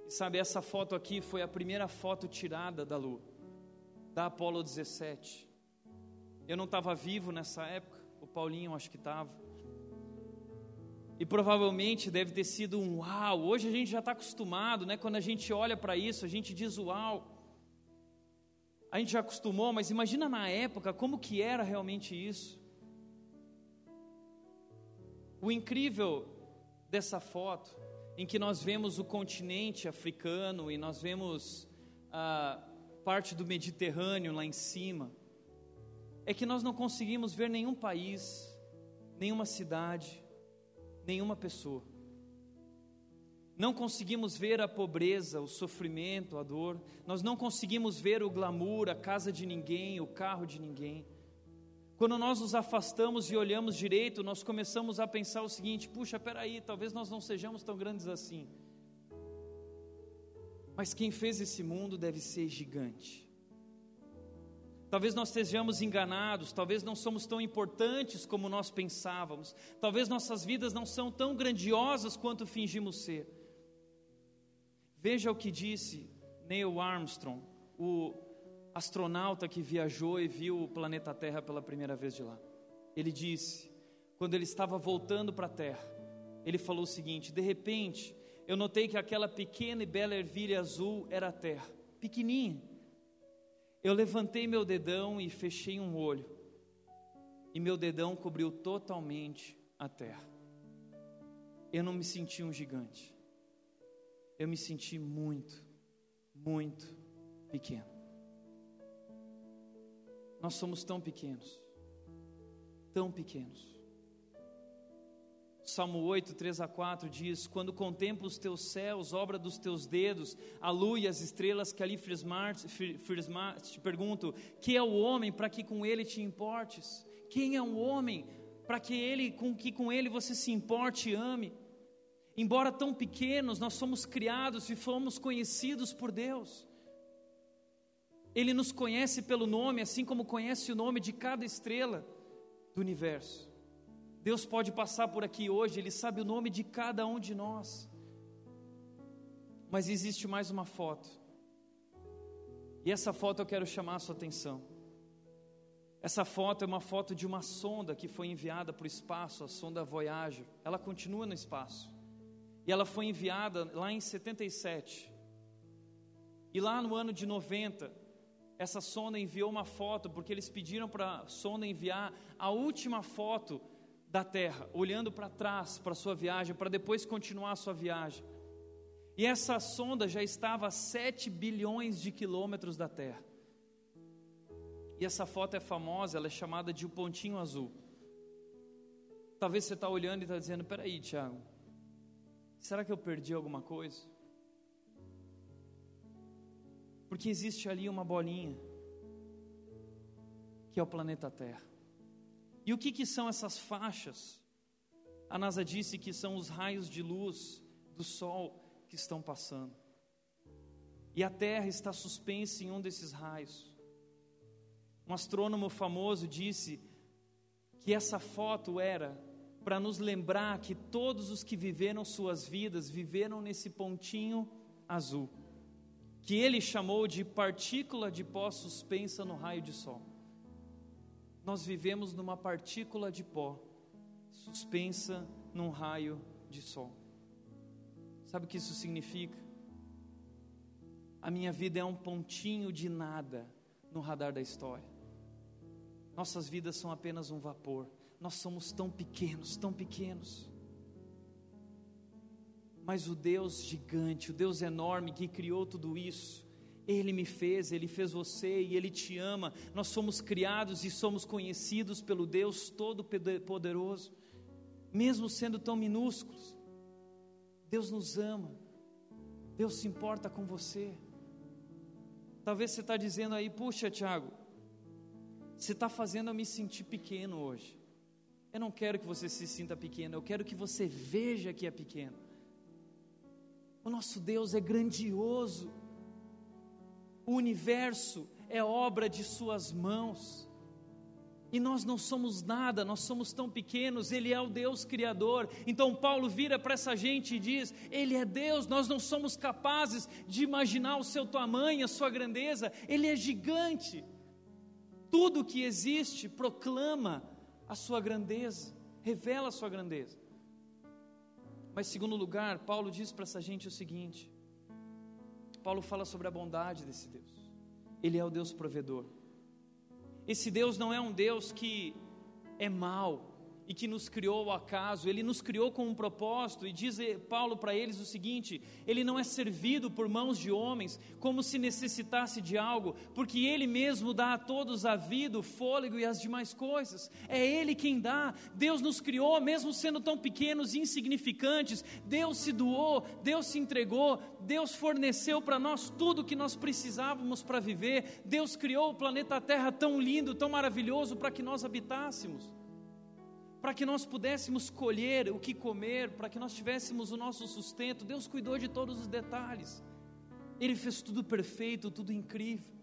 E sabe, essa foto aqui foi a primeira foto tirada da Lua, da Apollo 17. Eu não estava vivo nessa época, o Paulinho acho que estava. E provavelmente deve ter sido um uau. Hoje a gente já está acostumado, né? Quando a gente olha para isso, a gente diz uau. A gente já acostumou, mas imagina na época como que era realmente isso. O incrível dessa foto, em que nós vemos o continente africano e nós vemos a parte do Mediterrâneo lá em cima, é que nós não conseguimos ver nenhum país, nenhuma cidade, nenhuma pessoa. Não conseguimos ver a pobreza, o sofrimento, a dor. Nós não conseguimos ver o glamour, a casa de ninguém, o carro de ninguém. Quando nós nos afastamos e olhamos direito, nós começamos a pensar o seguinte: puxa, peraí, talvez nós não sejamos tão grandes assim. Mas quem fez esse mundo deve ser gigante. Talvez nós estejamos enganados, talvez não somos tão importantes como nós pensávamos, talvez nossas vidas não são tão grandiosas quanto fingimos ser. Veja o que disse Neil Armstrong, o astronauta que viajou e viu o planeta Terra pela primeira vez de lá. Ele disse, quando ele estava voltando para a Terra, ele falou o seguinte: de repente, eu notei que aquela pequena e bela ervilha azul era a Terra, pequenininha. Eu levantei meu dedão e fechei um olho, e meu dedão cobriu totalmente a Terra. Eu não me senti um gigante, eu me senti muito, muito pequeno. Nós somos tão pequenos, tão pequenos. Salmo 8, 3 a 4 diz: Quando contemplo os teus céus, obra dos teus dedos, a lua e as estrelas que ali firmaste, te pergunto: que é o homem para que com ele te importes? Quem é o homem para que ele, com que com ele você se importe e ame? Embora tão pequenos, nós somos criados e fomos conhecidos por Deus. Ele nos conhece pelo nome, assim como conhece o nome de cada estrela do universo. Deus pode passar por aqui hoje, Ele sabe o nome de cada um de nós. Mas existe mais uma foto. E essa foto eu quero chamar a sua atenção. Essa foto é uma foto de uma sonda que foi enviada para o espaço, a sonda Voyager. Ela continua no espaço. E ela foi enviada lá em 77. E lá no ano de 90, essa sonda enviou uma foto, porque eles pediram para a sonda enviar a última foto da Terra, olhando para trás para a sua viagem, para depois continuar a sua viagem. E essa sonda já estava a 7 bilhões de quilômetros da Terra. E essa foto é famosa, ela é chamada de o pontinho azul. Talvez você está olhando e está dizendo: peraí, Tiago, será que eu perdi alguma coisa? Porque existe ali uma bolinha, que é o planeta Terra. E o que, que são essas faixas? A NASA disse que são os raios de luz do Sol que estão passando. E a Terra está suspensa em um desses raios. Um astrônomo famoso disse que essa foto era para nos lembrar que todos os que viveram suas vidas viveram nesse pontinho azul, que ele chamou de partícula de pó suspensa no raio de sol. Nós vivemos numa partícula de pó suspensa num raio de sol. Sabe o que isso significa? A minha vida é um pontinho de nada no radar da história. Nossas vidas são apenas um vapor. Nós somos tão pequenos, tão pequenos. Mas o Deus gigante, o Deus enorme que criou tudo isso, Ele me fez, Ele fez você e Ele te ama. Nós somos criados e somos conhecidos pelo Deus Todo-Poderoso, mesmo sendo tão minúsculos. Deus nos ama, Deus se importa com você. Talvez você está dizendo aí, puxa, Tiago, você está fazendo eu me sentir pequeno hoje. Eu não quero que você se sinta pequeno, eu quero que você veja que é pequeno. O nosso Deus é grandioso, o universo é obra de Suas mãos. E nós não somos nada, nós somos tão pequenos, Ele é o Deus Criador. Então Paulo vira para essa gente e diz: Ele é Deus, nós não somos capazes de imaginar o seu tamanho, a sua grandeza, Ele é gigante. Tudo que existe proclama a sua grandeza, revela a sua grandeza. Mas, segundo lugar, Paulo diz para essa gente o seguinte: Paulo fala sobre a bondade desse Deus, Ele é o Deus provedor. Esse Deus não é um Deus que é mau, e que nos criou ao acaso, ele nos criou com um propósito, e diz Paulo para eles o seguinte: ele não é servido por mãos de homens, como se necessitasse de algo, porque ele mesmo dá a todos a vida, o fôlego e as demais coisas, é ele quem dá. Deus nos criou, mesmo sendo tão pequenos e insignificantes, Deus se doou, Deus se entregou, Deus forneceu para nós tudo o que nós precisávamos para viver, Deus criou o planeta Terra tão lindo, tão maravilhoso para que nós habitássemos para que nós pudéssemos colher o que comer, para que nós tivéssemos o nosso sustento. Deus cuidou de todos os detalhes. Ele fez tudo perfeito, tudo incrível.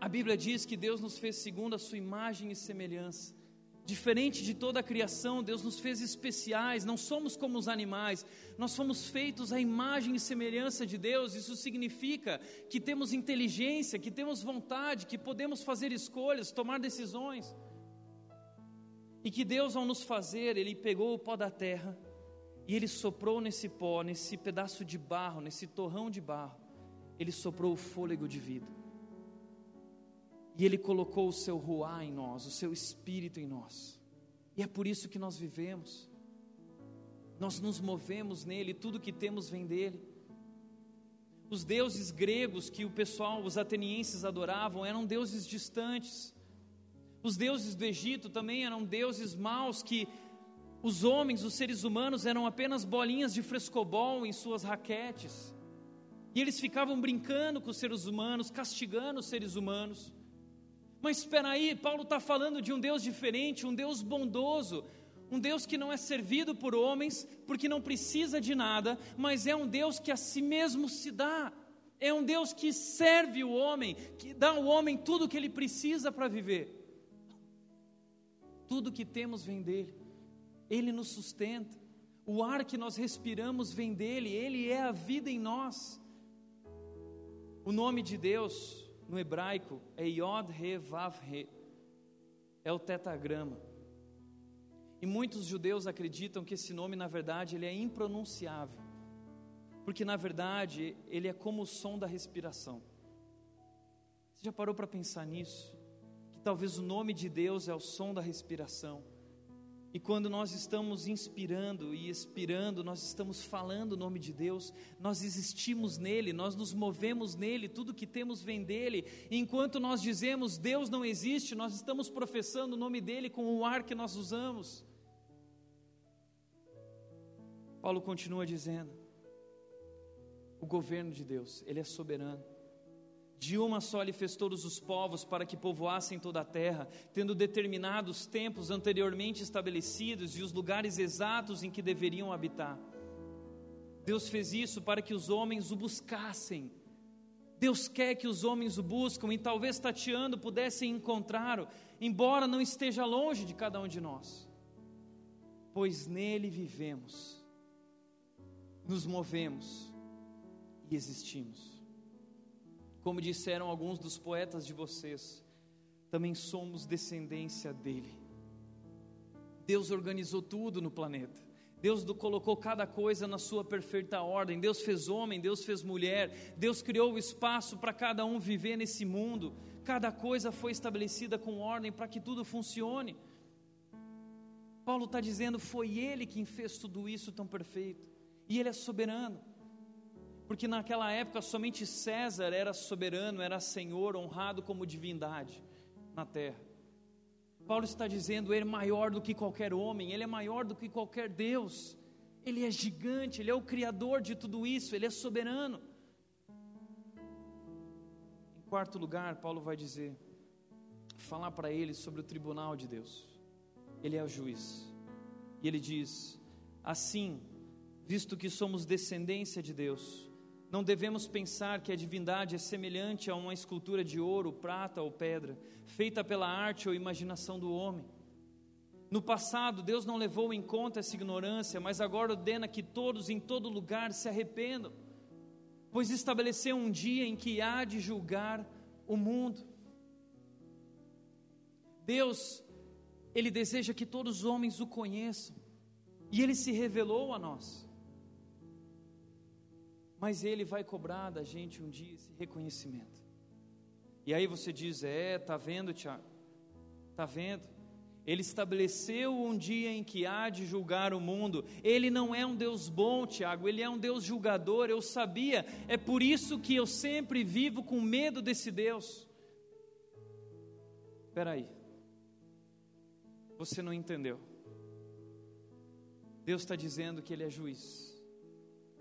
A Bíblia diz que Deus nos fez segundo a sua imagem e semelhança. Diferente de toda a criação, Deus nos fez especiais, não somos como os animais, nós fomos feitos à imagem e semelhança de Deus. Isso significa que temos inteligência, que temos vontade, que podemos fazer escolhas, tomar decisões. E que Deus, ao nos fazer, Ele pegou o pó da terra e Ele soprou nesse pó, nesse pedaço de barro, nesse torrão de barro, Ele soprou o fôlego de vida. E Ele colocou o seu ruá em nós, o seu espírito em nós. E é por isso que nós vivemos. Nós nos movemos nele, tudo que temos vem dele. Os deuses gregos que o pessoal, os atenienses adoravam, eram deuses distantes os deuses do Egito também eram deuses maus que os homens, os seres humanos, eram apenas bolinhas de frescobol em suas raquetes. E eles ficavam brincando com os seres humanos, castigando os seres humanos. Mas espera aí, Paulo está falando de um Deus diferente, um Deus bondoso, um Deus que não é servido por homens, porque não precisa de nada, mas é um Deus que a si mesmo se dá. É um Deus que serve o homem, que dá ao homem tudo o que ele precisa para viver. Tudo que temos vem dele. Ele nos sustenta. O ar que nós respiramos vem dele, ele é a vida em nós. O nome de Deus no hebraico é Yod He Vav He. É o tetagrama. E muitos judeus acreditam que esse nome, na verdade, ele é impronunciável. Porque na verdade, ele é como o som da respiração. Você já parou para pensar nisso? Talvez o nome de Deus é o som da respiração. E quando nós estamos inspirando e expirando, nós estamos falando o nome de Deus, nós existimos nele, nós nos movemos nele, tudo que temos vem dele. E enquanto nós dizemos Deus não existe, nós estamos professando o nome dele com o ar que nós usamos. Paulo continua dizendo: o governo de Deus, ele é soberano. De uma só ele fez todos os povos para que povoassem toda a terra, tendo determinados tempos anteriormente estabelecidos e os lugares exatos em que deveriam habitar. Deus fez isso para que os homens o buscassem. Deus quer que os homens o buscam e talvez tateando pudessem encontrá-lo, embora não esteja longe de cada um de nós. Pois nele vivemos, nos movemos e existimos. Como disseram alguns dos poetas de vocês, também somos descendência dele. Deus organizou tudo no planeta. Deus colocou cada coisa na sua perfeita ordem. Deus fez homem, Deus fez mulher. Deus criou o espaço para cada um viver nesse mundo. Cada coisa foi estabelecida com ordem para que tudo funcione. Paulo está dizendo: foi Ele quem fez tudo isso tão perfeito. E Ele é soberano porque naquela época somente César era soberano, era senhor, honrado como divindade na terra. Paulo está dizendo, ele é maior do que qualquer homem, ele é maior do que qualquer Deus, ele é gigante, ele é o criador de tudo isso, ele é soberano. Em quarto lugar, Paulo vai dizer, falar para ele sobre o tribunal de Deus. Ele é o juiz. E ele diz: assim, visto que somos descendência de Deus, não devemos pensar que a divindade é semelhante a uma escultura de ouro, prata ou pedra, feita pela arte ou imaginação do homem. No passado, Deus não levou em conta essa ignorância, mas agora ordena que todos em todo lugar se arrependam, pois estabeleceu um dia em que há de julgar o mundo. Deus, Ele deseja que todos os homens o conheçam, e Ele se revelou a nós mas Ele vai cobrar da gente um dia esse reconhecimento. E aí você diz: É, tá vendo, Tiago? Tá vendo? Ele estabeleceu um dia em que há de julgar o mundo. Ele não é um Deus bom, Tiago, ele é um Deus julgador. Eu sabia, é por isso que eu sempre vivo com medo desse Deus. Espera aí, você não entendeu. Deus está dizendo que Ele é juiz,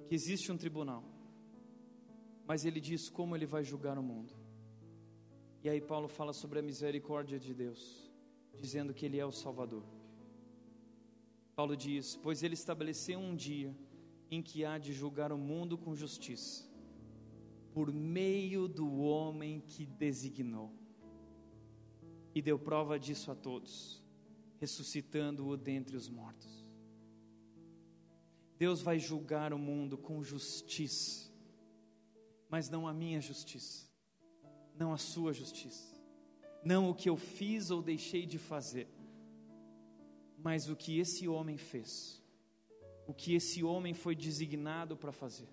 que existe um tribunal mas ele diz como ele vai julgar o mundo. E aí Paulo fala sobre a misericórdia de Deus, dizendo que ele é o Salvador. Paulo diz: Pois ele estabeleceu um dia em que há de julgar o mundo com justiça, por meio do homem que designou, e deu prova disso a todos, ressuscitando-o dentre os mortos. Deus vai julgar o mundo com justiça mas não a minha justiça, não a sua justiça, não o que eu fiz ou deixei de fazer, mas o que esse homem fez, o que esse homem foi designado para fazer.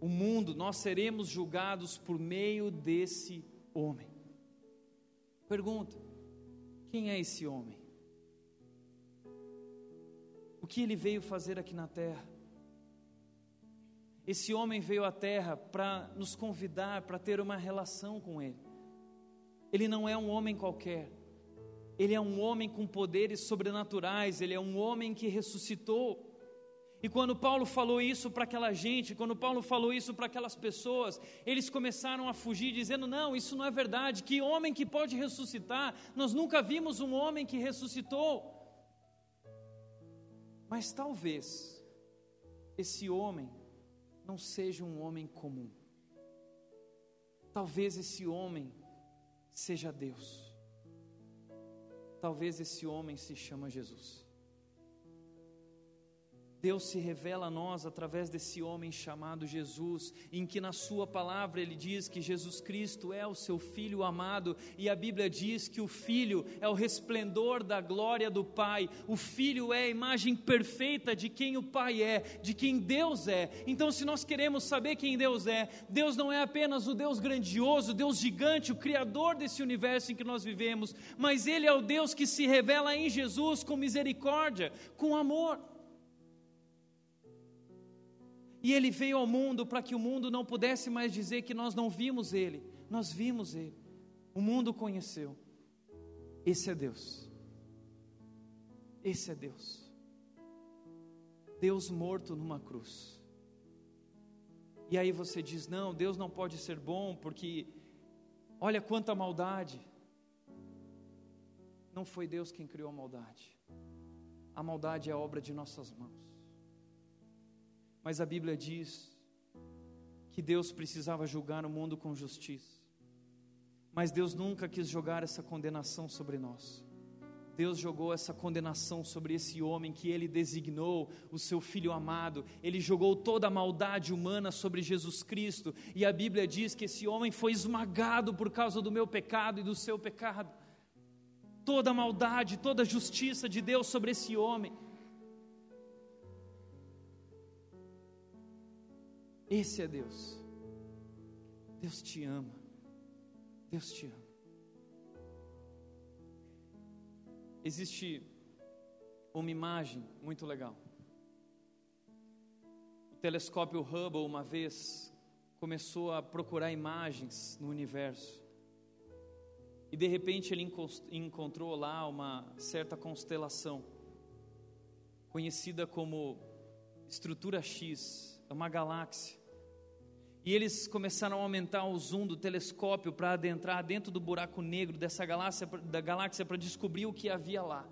O mundo, nós seremos julgados por meio desse homem. Pergunta: quem é esse homem? O que ele veio fazer aqui na terra? Esse homem veio à terra para nos convidar para ter uma relação com Ele. Ele não é um homem qualquer, ele é um homem com poderes sobrenaturais, ele é um homem que ressuscitou. E quando Paulo falou isso para aquela gente, quando Paulo falou isso para aquelas pessoas, eles começaram a fugir, dizendo: Não, isso não é verdade. Que homem que pode ressuscitar? Nós nunca vimos um homem que ressuscitou. Mas talvez esse homem não seja um homem comum. Talvez esse homem seja Deus. Talvez esse homem se chama Jesus. Deus se revela a nós através desse homem chamado Jesus, em que na Sua palavra ele diz que Jesus Cristo é o seu Filho amado, e a Bíblia diz que o Filho é o resplendor da glória do Pai, o Filho é a imagem perfeita de quem o Pai é, de quem Deus é. Então, se nós queremos saber quem Deus é, Deus não é apenas o Deus grandioso, o Deus gigante, o Criador desse universo em que nós vivemos, mas Ele é o Deus que se revela em Jesus com misericórdia, com amor. E ele veio ao mundo para que o mundo não pudesse mais dizer que nós não vimos ele, nós vimos ele. O mundo conheceu. Esse é Deus. Esse é Deus. Deus morto numa cruz. E aí você diz: não, Deus não pode ser bom porque olha quanta maldade. Não foi Deus quem criou a maldade. A maldade é obra de nossas mãos. Mas a Bíblia diz que Deus precisava julgar o mundo com justiça. Mas Deus nunca quis jogar essa condenação sobre nós. Deus jogou essa condenação sobre esse homem que ele designou o seu filho amado. Ele jogou toda a maldade humana sobre Jesus Cristo. E a Bíblia diz que esse homem foi esmagado por causa do meu pecado e do seu pecado. Toda a maldade, toda a justiça de Deus sobre esse homem. Esse é Deus. Deus te ama. Deus te ama. Existe uma imagem muito legal. O telescópio Hubble, uma vez, começou a procurar imagens no universo. E de repente ele encontrou lá uma certa constelação, conhecida como Estrutura X, é uma galáxia. E eles começaram a aumentar o zoom do telescópio para adentrar dentro do buraco negro dessa galáxia, da galáxia para descobrir o que havia lá.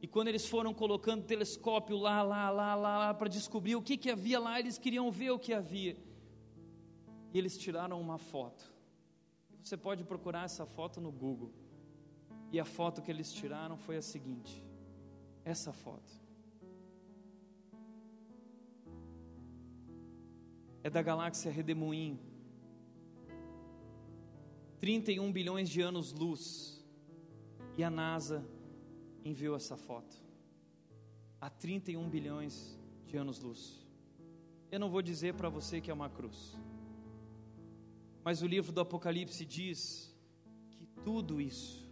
E quando eles foram colocando o telescópio lá, lá, lá, lá, lá para descobrir o que, que havia lá, eles queriam ver o que havia. E eles tiraram uma foto. Você pode procurar essa foto no Google. E a foto que eles tiraram foi a seguinte: essa foto. É da galáxia Redemoinho. 31 bilhões de anos-luz. E a NASA enviou essa foto. A 31 bilhões de anos-luz. Eu não vou dizer para você que é uma cruz. Mas o livro do Apocalipse diz que tudo isso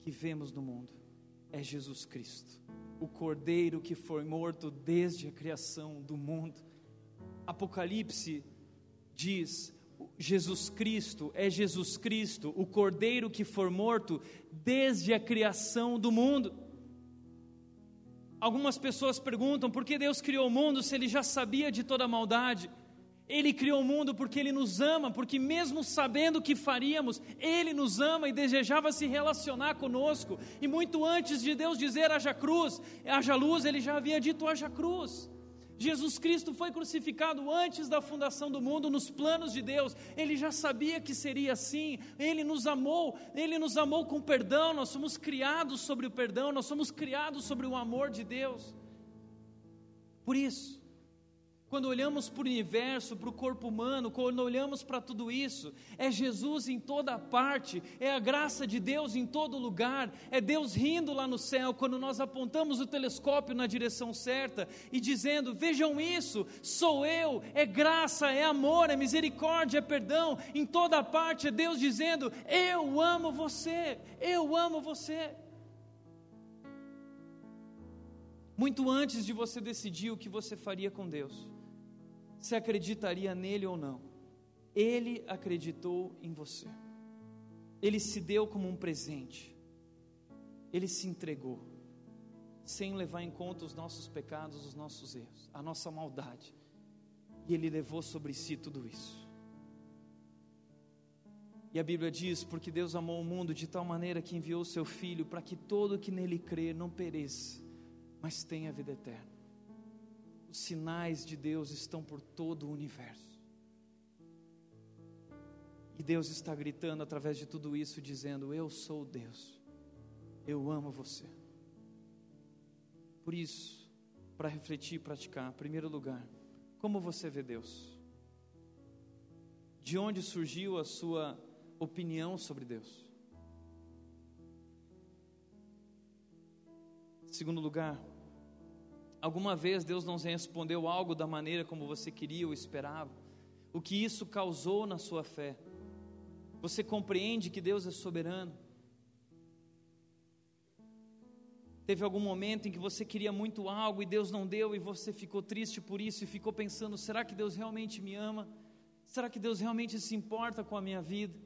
que vemos no mundo é Jesus Cristo, o Cordeiro que foi morto desde a criação do mundo Apocalipse diz: Jesus Cristo é Jesus Cristo, o Cordeiro que foi morto desde a criação do mundo. Algumas pessoas perguntam por que Deus criou o mundo se ele já sabia de toda a maldade. Ele criou o mundo porque ele nos ama, porque mesmo sabendo o que faríamos, ele nos ama e desejava se relacionar conosco. E muito antes de Deus dizer haja cruz, haja luz, ele já havia dito haja cruz. Jesus Cristo foi crucificado antes da fundação do mundo, nos planos de Deus. Ele já sabia que seria assim. Ele nos amou, ele nos amou com perdão. Nós somos criados sobre o perdão, nós somos criados sobre o amor de Deus. Por isso, quando olhamos para o universo, para o corpo humano, quando olhamos para tudo isso, é Jesus em toda parte, é a graça de Deus em todo lugar, é Deus rindo lá no céu quando nós apontamos o telescópio na direção certa e dizendo: Vejam isso, sou eu, é graça, é amor, é misericórdia, é perdão, em toda parte é Deus dizendo: Eu amo você, eu amo você. Muito antes de você decidir o que você faria com Deus se acreditaria nele ou não. Ele acreditou em você. Ele se deu como um presente. Ele se entregou, sem levar em conta os nossos pecados, os nossos erros, a nossa maldade. E ele levou sobre si tudo isso. E a Bíblia diz: porque Deus amou o mundo de tal maneira que enviou o seu Filho para que todo que nele crê não pereça, mas tenha vida eterna. Sinais de Deus estão por todo o universo. E Deus está gritando através de tudo isso, dizendo: Eu sou Deus, eu amo você. Por isso, para refletir e praticar. Em primeiro lugar, como você vê Deus? De onde surgiu a sua opinião sobre Deus? Segundo lugar, alguma vez Deus não respondeu algo da maneira como você queria ou esperava? O que isso causou na sua fé? Você compreende que Deus é soberano? Teve algum momento em que você queria muito algo e Deus não deu e você ficou triste por isso e ficou pensando: será que Deus realmente me ama? Será que Deus realmente se importa com a minha vida?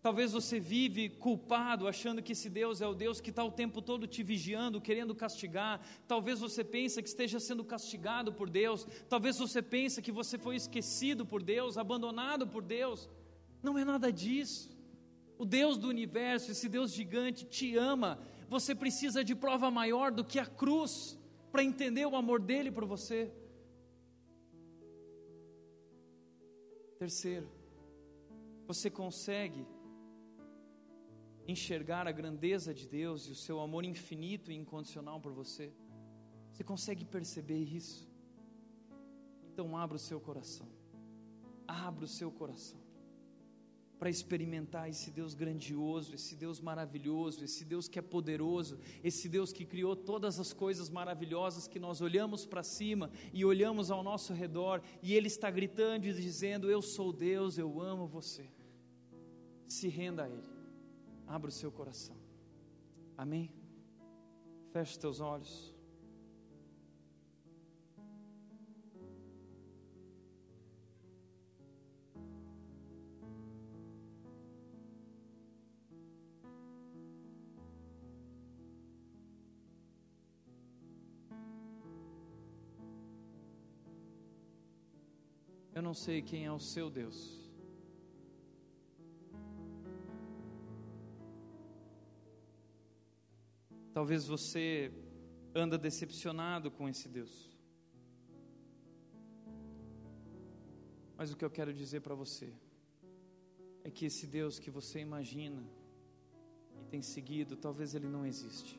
Talvez você vive culpado, achando que esse Deus é o Deus que está o tempo todo te vigiando, querendo castigar. Talvez você pense que esteja sendo castigado por Deus. Talvez você pense que você foi esquecido por Deus, abandonado por Deus. Não é nada disso. O Deus do universo, esse Deus gigante, te ama. Você precisa de prova maior do que a cruz para entender o amor dele por você. Terceiro, você consegue enxergar a grandeza de Deus e o seu amor infinito e incondicional por você? Você consegue perceber isso? Então abra o seu coração. Abra o seu coração para experimentar esse Deus grandioso, esse Deus maravilhoso, esse Deus que é poderoso, esse Deus que criou todas as coisas maravilhosas que nós olhamos para cima e olhamos ao nosso redor e Ele está gritando e dizendo: Eu sou Deus, eu amo você. Se renda a Ele. Abra o seu coração. Amém? Feche os teus olhos. Eu não sei quem é o seu Deus. Talvez você anda decepcionado com esse Deus. Mas o que eu quero dizer para você é que esse Deus que você imagina e tem seguido, talvez ele não existe.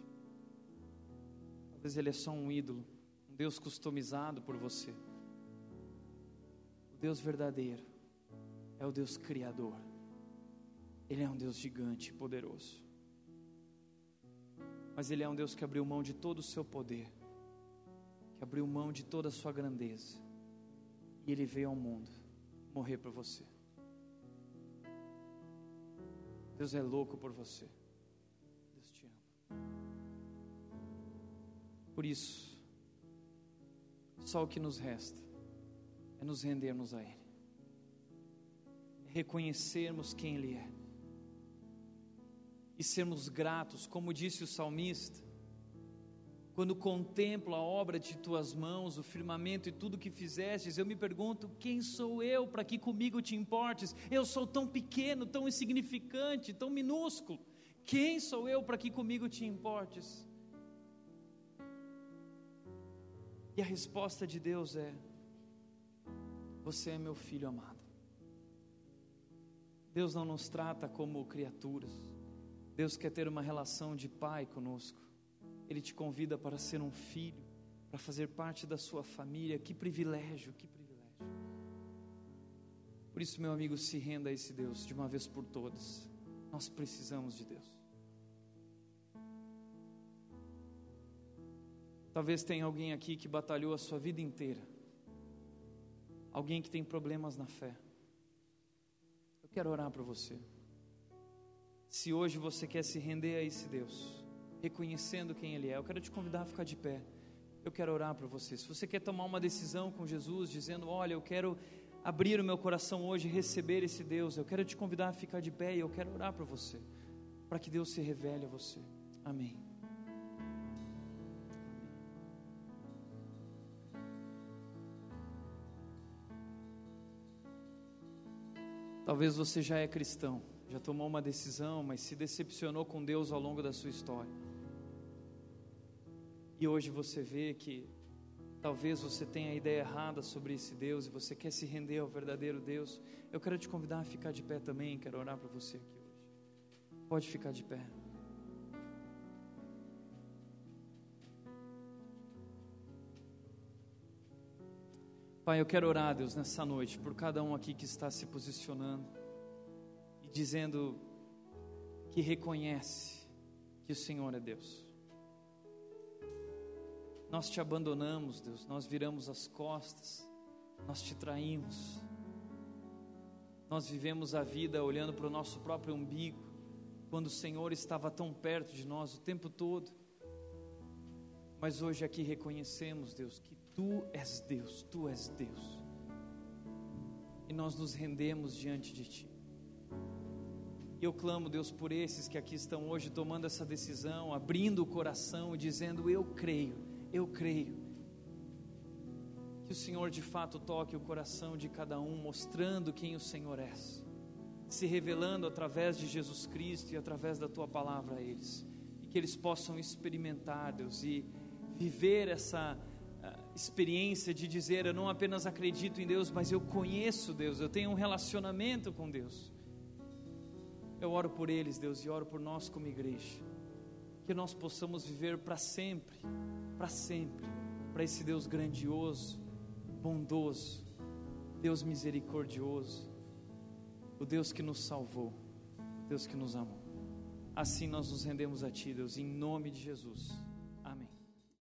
Talvez ele é só um ídolo, um Deus customizado por você. O Deus verdadeiro é o Deus criador. Ele é um Deus gigante e poderoso mas Ele é um Deus que abriu mão de todo o seu poder, que abriu mão de toda a sua grandeza, e Ele veio ao mundo morrer por você. Deus é louco por você. Deus te ama. Por isso, só o que nos resta é nos rendermos a Ele, é reconhecermos quem Ele é e sermos gratos, como disse o salmista. Quando contemplo a obra de tuas mãos, o firmamento e tudo que fizestes, eu me pergunto: quem sou eu para que comigo te importes? Eu sou tão pequeno, tão insignificante, tão minúsculo. Quem sou eu para que comigo te importes? E a resposta de Deus é: Você é meu filho amado. Deus não nos trata como criaturas. Deus quer ter uma relação de pai conosco. Ele te convida para ser um filho, para fazer parte da sua família. Que privilégio, que privilégio. Por isso, meu amigo, se renda a esse Deus de uma vez por todas. Nós precisamos de Deus. Talvez tenha alguém aqui que batalhou a sua vida inteira. Alguém que tem problemas na fé. Eu quero orar para você. Se hoje você quer se render a esse Deus, reconhecendo quem Ele é, eu quero te convidar a ficar de pé. Eu quero orar para você. Se você quer tomar uma decisão com Jesus, dizendo: Olha, eu quero abrir o meu coração hoje e receber esse Deus, eu quero te convidar a ficar de pé e eu quero orar para você, para que Deus se revele a você. Amém. Talvez você já é cristão já tomou uma decisão, mas se decepcionou com Deus ao longo da sua história. E hoje você vê que talvez você tenha a ideia errada sobre esse Deus e você quer se render ao verdadeiro Deus. Eu quero te convidar a ficar de pé também, quero orar para você aqui hoje. Pode ficar de pé. Pai, eu quero orar, Deus, nessa noite, por cada um aqui que está se posicionando dizendo que reconhece que o Senhor é Deus. Nós te abandonamos, Deus, nós viramos as costas, nós te traímos, nós vivemos a vida olhando para o nosso próprio umbigo, quando o Senhor estava tão perto de nós o tempo todo. Mas hoje aqui reconhecemos, Deus, que Tu és Deus, Tu és Deus. E nós nos rendemos diante de Ti. E eu clamo, Deus, por esses que aqui estão hoje tomando essa decisão, abrindo o coração e dizendo: Eu creio, eu creio. Que o Senhor de fato toque o coração de cada um, mostrando quem o Senhor é, se revelando através de Jesus Cristo e através da Tua palavra a eles. E que eles possam experimentar, Deus, e viver essa experiência de dizer: Eu não apenas acredito em Deus, mas eu conheço Deus, eu tenho um relacionamento com Deus. Eu oro por eles, Deus, e oro por nós como igreja, que nós possamos viver para sempre, para sempre, para esse Deus grandioso, bondoso, Deus misericordioso, o Deus que nos salvou, Deus que nos amou. Assim nós nos rendemos a Ti, Deus, em nome de Jesus.